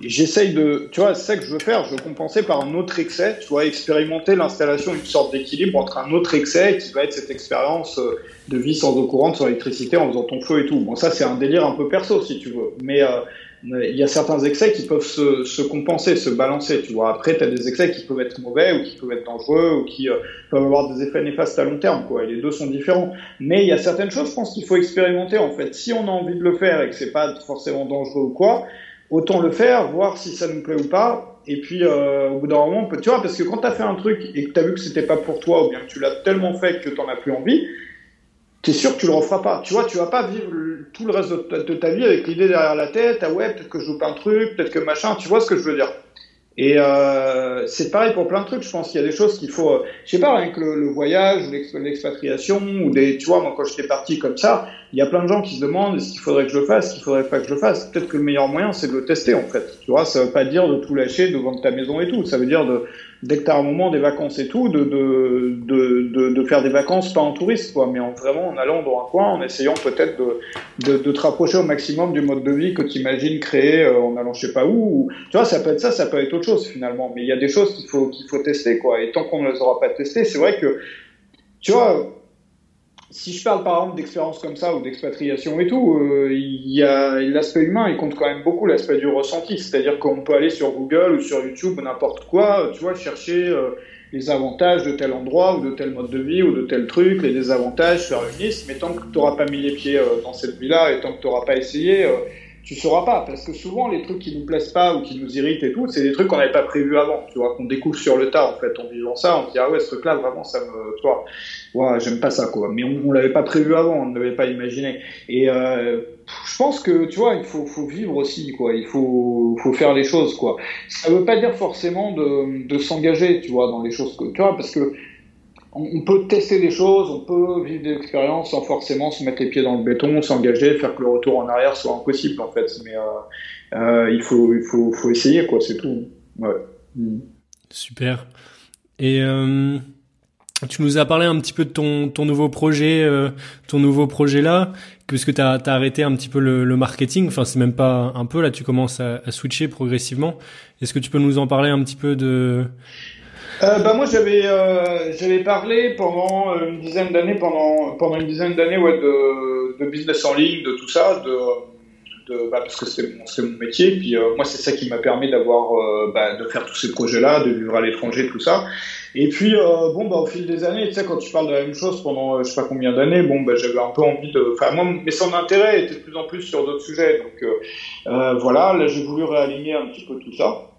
j'essaye de, tu vois, c'est ça que je veux faire, je veux compenser par un autre excès, tu vois, expérimenter l'installation d'une sorte d'équilibre entre un autre excès qui va être cette expérience euh, de vie sans eau courante, sans électricité, en faisant ton feu et tout. Bon, ça c'est un délire un peu perso si tu veux, mais euh, il y a certains excès qui peuvent se, se compenser, se balancer, tu vois. Après, tu as des excès qui peuvent être mauvais ou qui peuvent être dangereux ou qui euh, peuvent avoir des effets néfastes à long terme, quoi. Et les deux sont différents. Mais il y a certaines choses, je pense qu'il faut expérimenter, en fait. Si on a envie de le faire et que c'est pas forcément dangereux ou quoi, autant le faire, voir si ça nous plaît ou pas. Et puis, euh, au bout d'un moment, tu vois, parce que quand tu as fait un truc et que tu as vu que c'était pas pour toi, ou bien que tu l'as tellement fait que tu as plus envie, tu es sûr que tu le referas pas. Tu vois, tu vas pas vivre tout le reste de ta, de ta vie avec l'idée derrière la tête, ah ouais, peut-être que je loupe un truc, peut-être que machin, tu vois ce que je veux dire? Et euh, c'est pareil pour plein de trucs. Je pense qu'il y a des choses qu'il faut, euh, je sais pas, que le, le voyage l'expatriation ou des, tu vois, moi quand j'étais parti comme ça, il y a plein de gens qui se demandent est-ce qu'il faudrait que je le fasse, qu'il faudrait pas que je le fasse. Peut-être que le meilleur moyen c'est de le tester en fait. Tu vois, ça veut pas dire de tout lâcher devant ta maison et tout. Ça veut dire de dès que tu un moment des vacances et tout, de, de, de, de, faire des vacances pas en touriste, quoi, mais en vraiment en allant dans un coin, en essayant peut-être de, de, de te rapprocher au maximum du mode de vie que tu imagines créer euh, en allant je sais pas où. tu vois, ça peut être ça, ça peut être autre chose finalement, mais il y a des choses qu'il faut, qu'il faut tester, quoi. Et tant qu'on ne les aura pas testées, c'est vrai que, tu vois, si je parle par exemple d'expériences comme ça ou d'expatriation et tout, euh, il y a l'aspect humain, il compte quand même beaucoup l'aspect du ressenti. C'est-à-dire qu'on peut aller sur Google ou sur YouTube ou n'importe quoi, tu vois, chercher euh, les avantages de tel endroit ou de tel mode de vie ou de tel truc, les désavantages, une liste. Mais tant que tu n'auras pas mis les pieds euh, dans cette vie-là et tant que tu n'auras pas essayé, tu sauras pas parce que souvent les trucs qui nous plaisent pas ou qui nous irritent et tout, c'est des trucs qu'on n'avait pas prévus avant, tu vois, qu'on découvre sur le tas en fait en vivant ça, on se dit ah ouais ce truc là vraiment ça me, tu vois, ouais, j'aime pas ça quoi, mais on, on l'avait pas prévu avant, on ne l'avait pas imaginé. Et euh, je pense que tu vois il faut, faut vivre aussi quoi, il faut, faut faire les choses quoi. Ça veut pas dire forcément de, de s'engager, tu vois, dans les choses que tu vois parce que on peut tester des choses, on peut vivre des expériences sans forcément se mettre les pieds dans le béton, s'engager, faire que le retour en arrière soit impossible en fait. Mais euh, euh, il faut, il faut, faut essayer quoi, c'est tout. Ouais. Mm. Super. Et euh, tu nous as parlé un petit peu de ton, ton nouveau projet, euh, ton nouveau projet là, puisque tu as, arrêté un petit peu le, le marketing. Enfin, c'est même pas un peu là, tu commences à, à switcher progressivement. Est-ce que tu peux nous en parler un petit peu de euh, bah moi j'avais euh, j'avais parlé pendant euh, une dizaine d'années pendant pendant une dizaine d'années ouais de, de business en ligne de tout ça de, de bah, parce que c'est mon, mon métier. Puis euh, moi c'est ça qui m'a permis d'avoir euh, bah, de faire tous ces projets là de vivre à l'étranger tout ça. Et puis bon bah au fil des années tu sais quand tu parles de la même chose pendant je sais pas combien d'années bon bah j'avais un peu envie de enfin moi mais son intérêt était de plus en plus sur d'autres sujets. Donc voilà là j'ai voulu réaligner un petit peu tout ça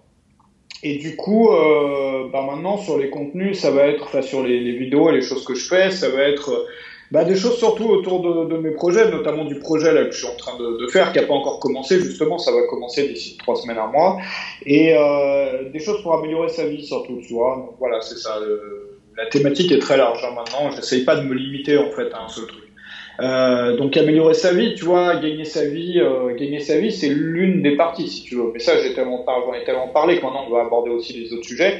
et du coup, euh, bah maintenant sur les contenus, ça va être, enfin sur les, vidéos et les choses que je fais, ça va être bah, des choses surtout autour de, mes projets, notamment du projet là que je suis en train de, faire, qui n'a pas encore commencé justement, ça va commencer d'ici trois semaines à mois, et euh, des choses pour améliorer sa vie surtout, tu vois. Donc voilà, c'est ça. La thématique est très large hein, maintenant. J'essaye pas de me limiter en fait à un seul truc. Euh, donc améliorer sa vie, tu vois, gagner sa vie, euh, gagner sa vie, c'est l'une des parties, si tu veux. Mais ça, j'ai tellement j'en ai tellement parlé que maintenant on va aborder aussi les autres sujets.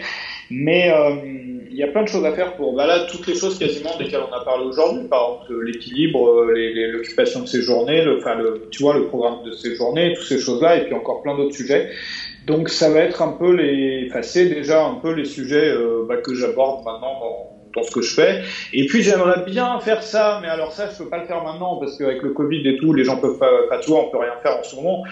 Mais euh, il y a plein de choses à faire pour, bah là, toutes les choses quasiment desquelles on a parlé aujourd'hui, par exemple l'équilibre, l'occupation de ses journées, le, enfin le, tu vois, le programme de ses journées, toutes ces choses-là, et puis encore plein d'autres sujets. Donc ça va être un peu les, enfin c'est déjà un peu les sujets bah, que j'aborde maintenant dans dans ce que je fais. Et puis j'aimerais bien faire ça, mais alors ça, je peux pas le faire maintenant parce qu'avec le Covid et tout, les gens peuvent pas, pas vois, on peut rien faire en ce moment.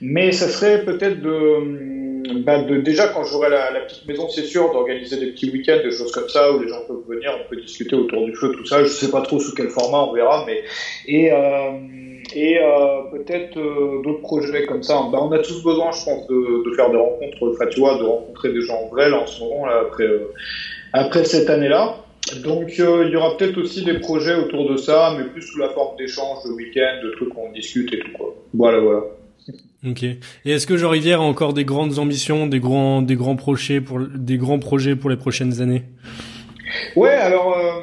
Mais ça serait peut-être de, bah déjà quand j'aurai la, petite maison, c'est sûr, d'organiser des petits week-ends, des choses comme ça où les gens peuvent venir, on peut discuter autour du feu, tout ça. Je sais pas trop sous quel format, on verra, mais et euh, et euh, peut-être euh, d'autres projets comme ça. Bah, on a tous besoin, je pense, de, faire des rencontres, tu vois, de rencontrer des gens vrais là en ce moment après après cette année-là. Donc euh, il y aura peut-être aussi des projets autour de ça, mais plus sous la forme d'échanges, de week-end, de trucs qu'on discute et tout quoi. Voilà, voilà. Ok. Et est-ce que Jean Rivière a encore des grandes ambitions, des grands, des grands projets pour, des grands projets pour les prochaines années? Ouais, alors euh,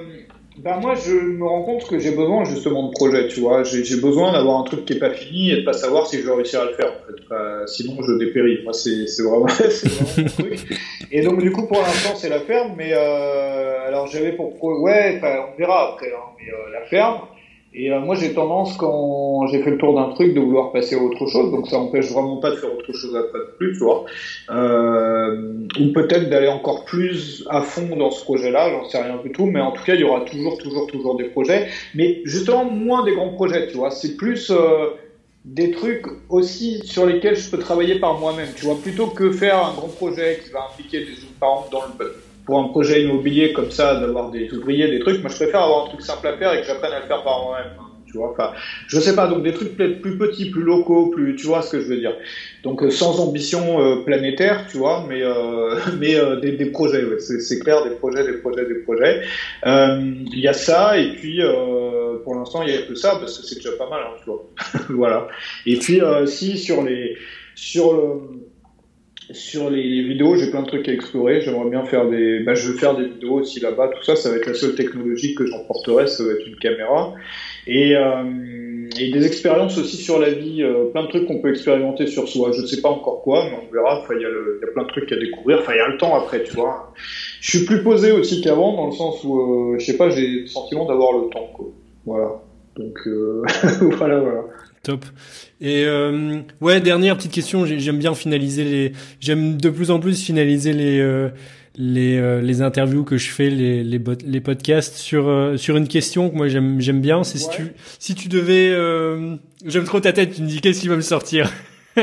ben moi, je me rends compte que j'ai besoin justement de projets, tu vois. J'ai besoin d'avoir un truc qui est pas fini et de pas savoir si je vais réussir à le faire. En fait. Enfin, sinon, je dépéris. Moi, c'est vraiment, vraiment mon truc. Et donc, du coup, pour l'instant, c'est la ferme. Mais euh, alors, j'avais pour ouais, on verra après. Hein, mais euh, la ferme. Et euh, moi, j'ai tendance, quand j'ai fait le tour d'un truc, de vouloir passer à autre chose. Donc, ça empêche vraiment pas de faire autre chose après plus, tu vois. Euh, ou peut-être d'aller encore plus à fond dans ce projet-là, j'en sais rien du tout. Mais en tout cas, il y aura toujours, toujours, toujours des projets. Mais justement, moins des grands projets, tu vois. C'est plus euh, des trucs aussi sur lesquels je peux travailler par moi-même, tu vois. Plutôt que faire un grand projet qui va impliquer des par dans le pour un projet immobilier comme ça, d'avoir des ouvriers, des trucs, moi je préfère avoir un truc simple à faire et que j'apprenne à le faire par moi-même. Tu vois, enfin, je sais pas, donc des trucs plus petits, plus locaux, plus, tu vois ce que je veux dire. Donc euh, sans ambition euh, planétaire, tu vois, mais euh, mais euh, des, des, projets, ouais, c'est clair, des projets, des projets, des projets. Il y a ça et puis pour l'instant il y a que ça parce que c'est déjà pas mal, hein, tu vois. voilà. Et puis si sur les sur le sur les vidéos, j'ai plein de trucs à explorer. J'aimerais bien faire des. Bah, je veux faire des vidéos aussi là-bas. Tout ça, ça va être la seule technologie que j'emporterai. Ça va être une caméra. Et, euh, et des expériences aussi sur la vie. Euh, plein de trucs qu'on peut expérimenter sur soi. Je ne sais pas encore quoi, mais on verra. Enfin, il y, y, a plein de trucs à découvrir. Enfin, il y a le temps après, tu vois. Je suis plus posé aussi qu'avant, dans le sens où, euh, je sais pas, j'ai le sentiment d'avoir le temps. Quoi. Voilà. Donc, euh, voilà, voilà. Top. Et euh, ouais, dernière petite question. J'aime bien finaliser les. J'aime de plus en plus finaliser les euh, les euh, les interviews que je fais, les les, les podcasts sur euh, sur une question que moi j'aime j'aime bien. C'est ouais. si tu si tu devais. Euh, j'aime trop ta tête. Tu me dis qu'est-ce qui va me sortir?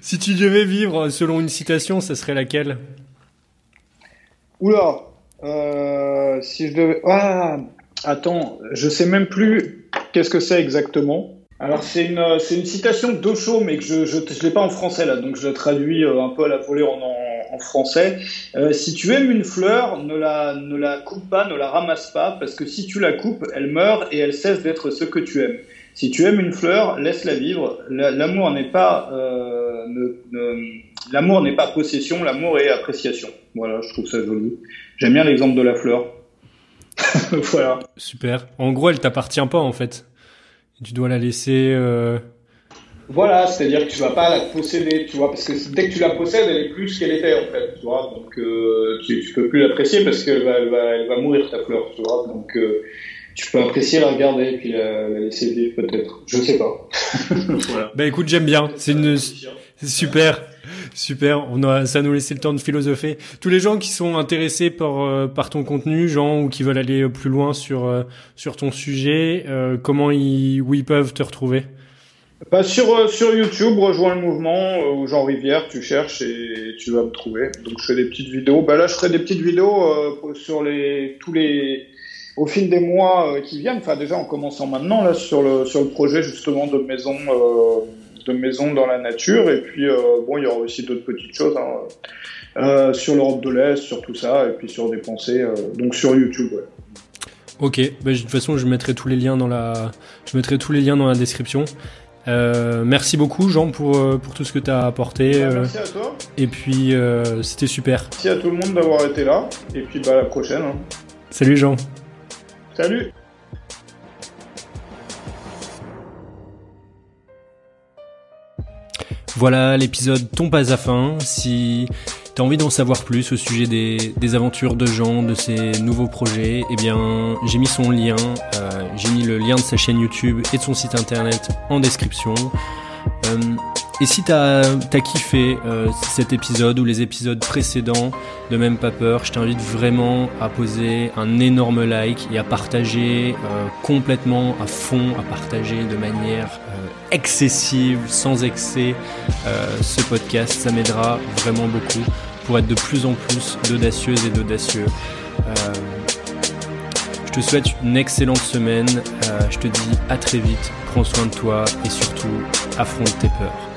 si tu devais vivre selon une citation, ça serait laquelle? Oula. si je devais. Ah, attends, je sais même plus qu'est-ce que c'est exactement. Alors c'est une, c'est une citation d'Ocho, mais que je je l'ai pas en français là, donc je la traduis un peu à la volée en, en, français. si tu aimes une fleur, ne la, ne la coupe pas, ne la ramasse pas, parce que si tu la coupes, elle meurt et elle cesse d'être ce que tu aimes. Si tu aimes une fleur, laisse-la vivre. L'amour n'est pas, euh, l'amour n'est pas possession, l'amour est appréciation. Voilà, je trouve ça joli. J'aime bien l'exemple de la fleur. voilà. Super. En gros, elle t'appartient pas en fait. Tu dois la laisser. Euh... Voilà, c'est-à-dire que tu vas pas la posséder, tu vois, parce que dès que tu la possèdes, elle est plus ce qu'elle était en fait, tu vois. Donc euh, tu, tu peux plus l'apprécier parce qu'elle va, elle va, elle va mourir ta fleur, tu vois. Donc euh, tu peux apprécier la regarder et puis la, laisser vivre peut-être. Je sais pas. voilà. Bah écoute, j'aime bien. C'est une super. Super, on a, ça nous laissé le temps de philosopher. Tous les gens qui sont intéressés par euh, par ton contenu, Jean, ou qui veulent aller plus loin sur euh, sur ton sujet, euh, comment ils où ils peuvent te retrouver? Bah, sur sur YouTube, rejoins le mouvement Jean Rivière, tu cherches et tu vas me trouver. Donc je fais des petites vidéos. Bah là, je ferai des petites vidéos sur les tous les au fil des mois euh, qui viennent, enfin déjà en commençant maintenant là sur le sur le projet justement de maison euh, de maison dans la nature et puis euh, bon il y aura aussi d'autres petites choses hein, sur l'Europe de l'Est, sur tout ça et puis sur des pensées donc sur YouTube. Ouais. Ok, bah, de toute façon je mettrai tous les liens dans la je mettrai tous les liens dans la description. Euh, merci beaucoup Jean pour, pour tout ce que tu as apporté. Bah, merci à toi. Et puis c'était super. Merci à tout le monde d'avoir été là. Et puis bah, à la prochaine. Hein. Salut Jean. Salut Voilà, l'épisode tombe à fin. Si t'as envie d'en savoir plus au sujet des, aventures de Jean, de ses nouveaux projets, eh bien, j'ai mis son lien, euh, j'ai mis le lien de sa chaîne YouTube et de son site internet en description. Euh, et si t'as as kiffé euh, cet épisode ou les épisodes précédents de Même pas peur, je t'invite vraiment à poser un énorme like et à partager complètement à fond, à partager de manière excessive, sans excès, ce podcast. Ça m'aidera vraiment beaucoup pour être de plus en plus d'audacieuses et d'audacieux. je te souhaite une excellente semaine. je te dis à très vite. Prends soin de toi et surtout affronte tes peurs.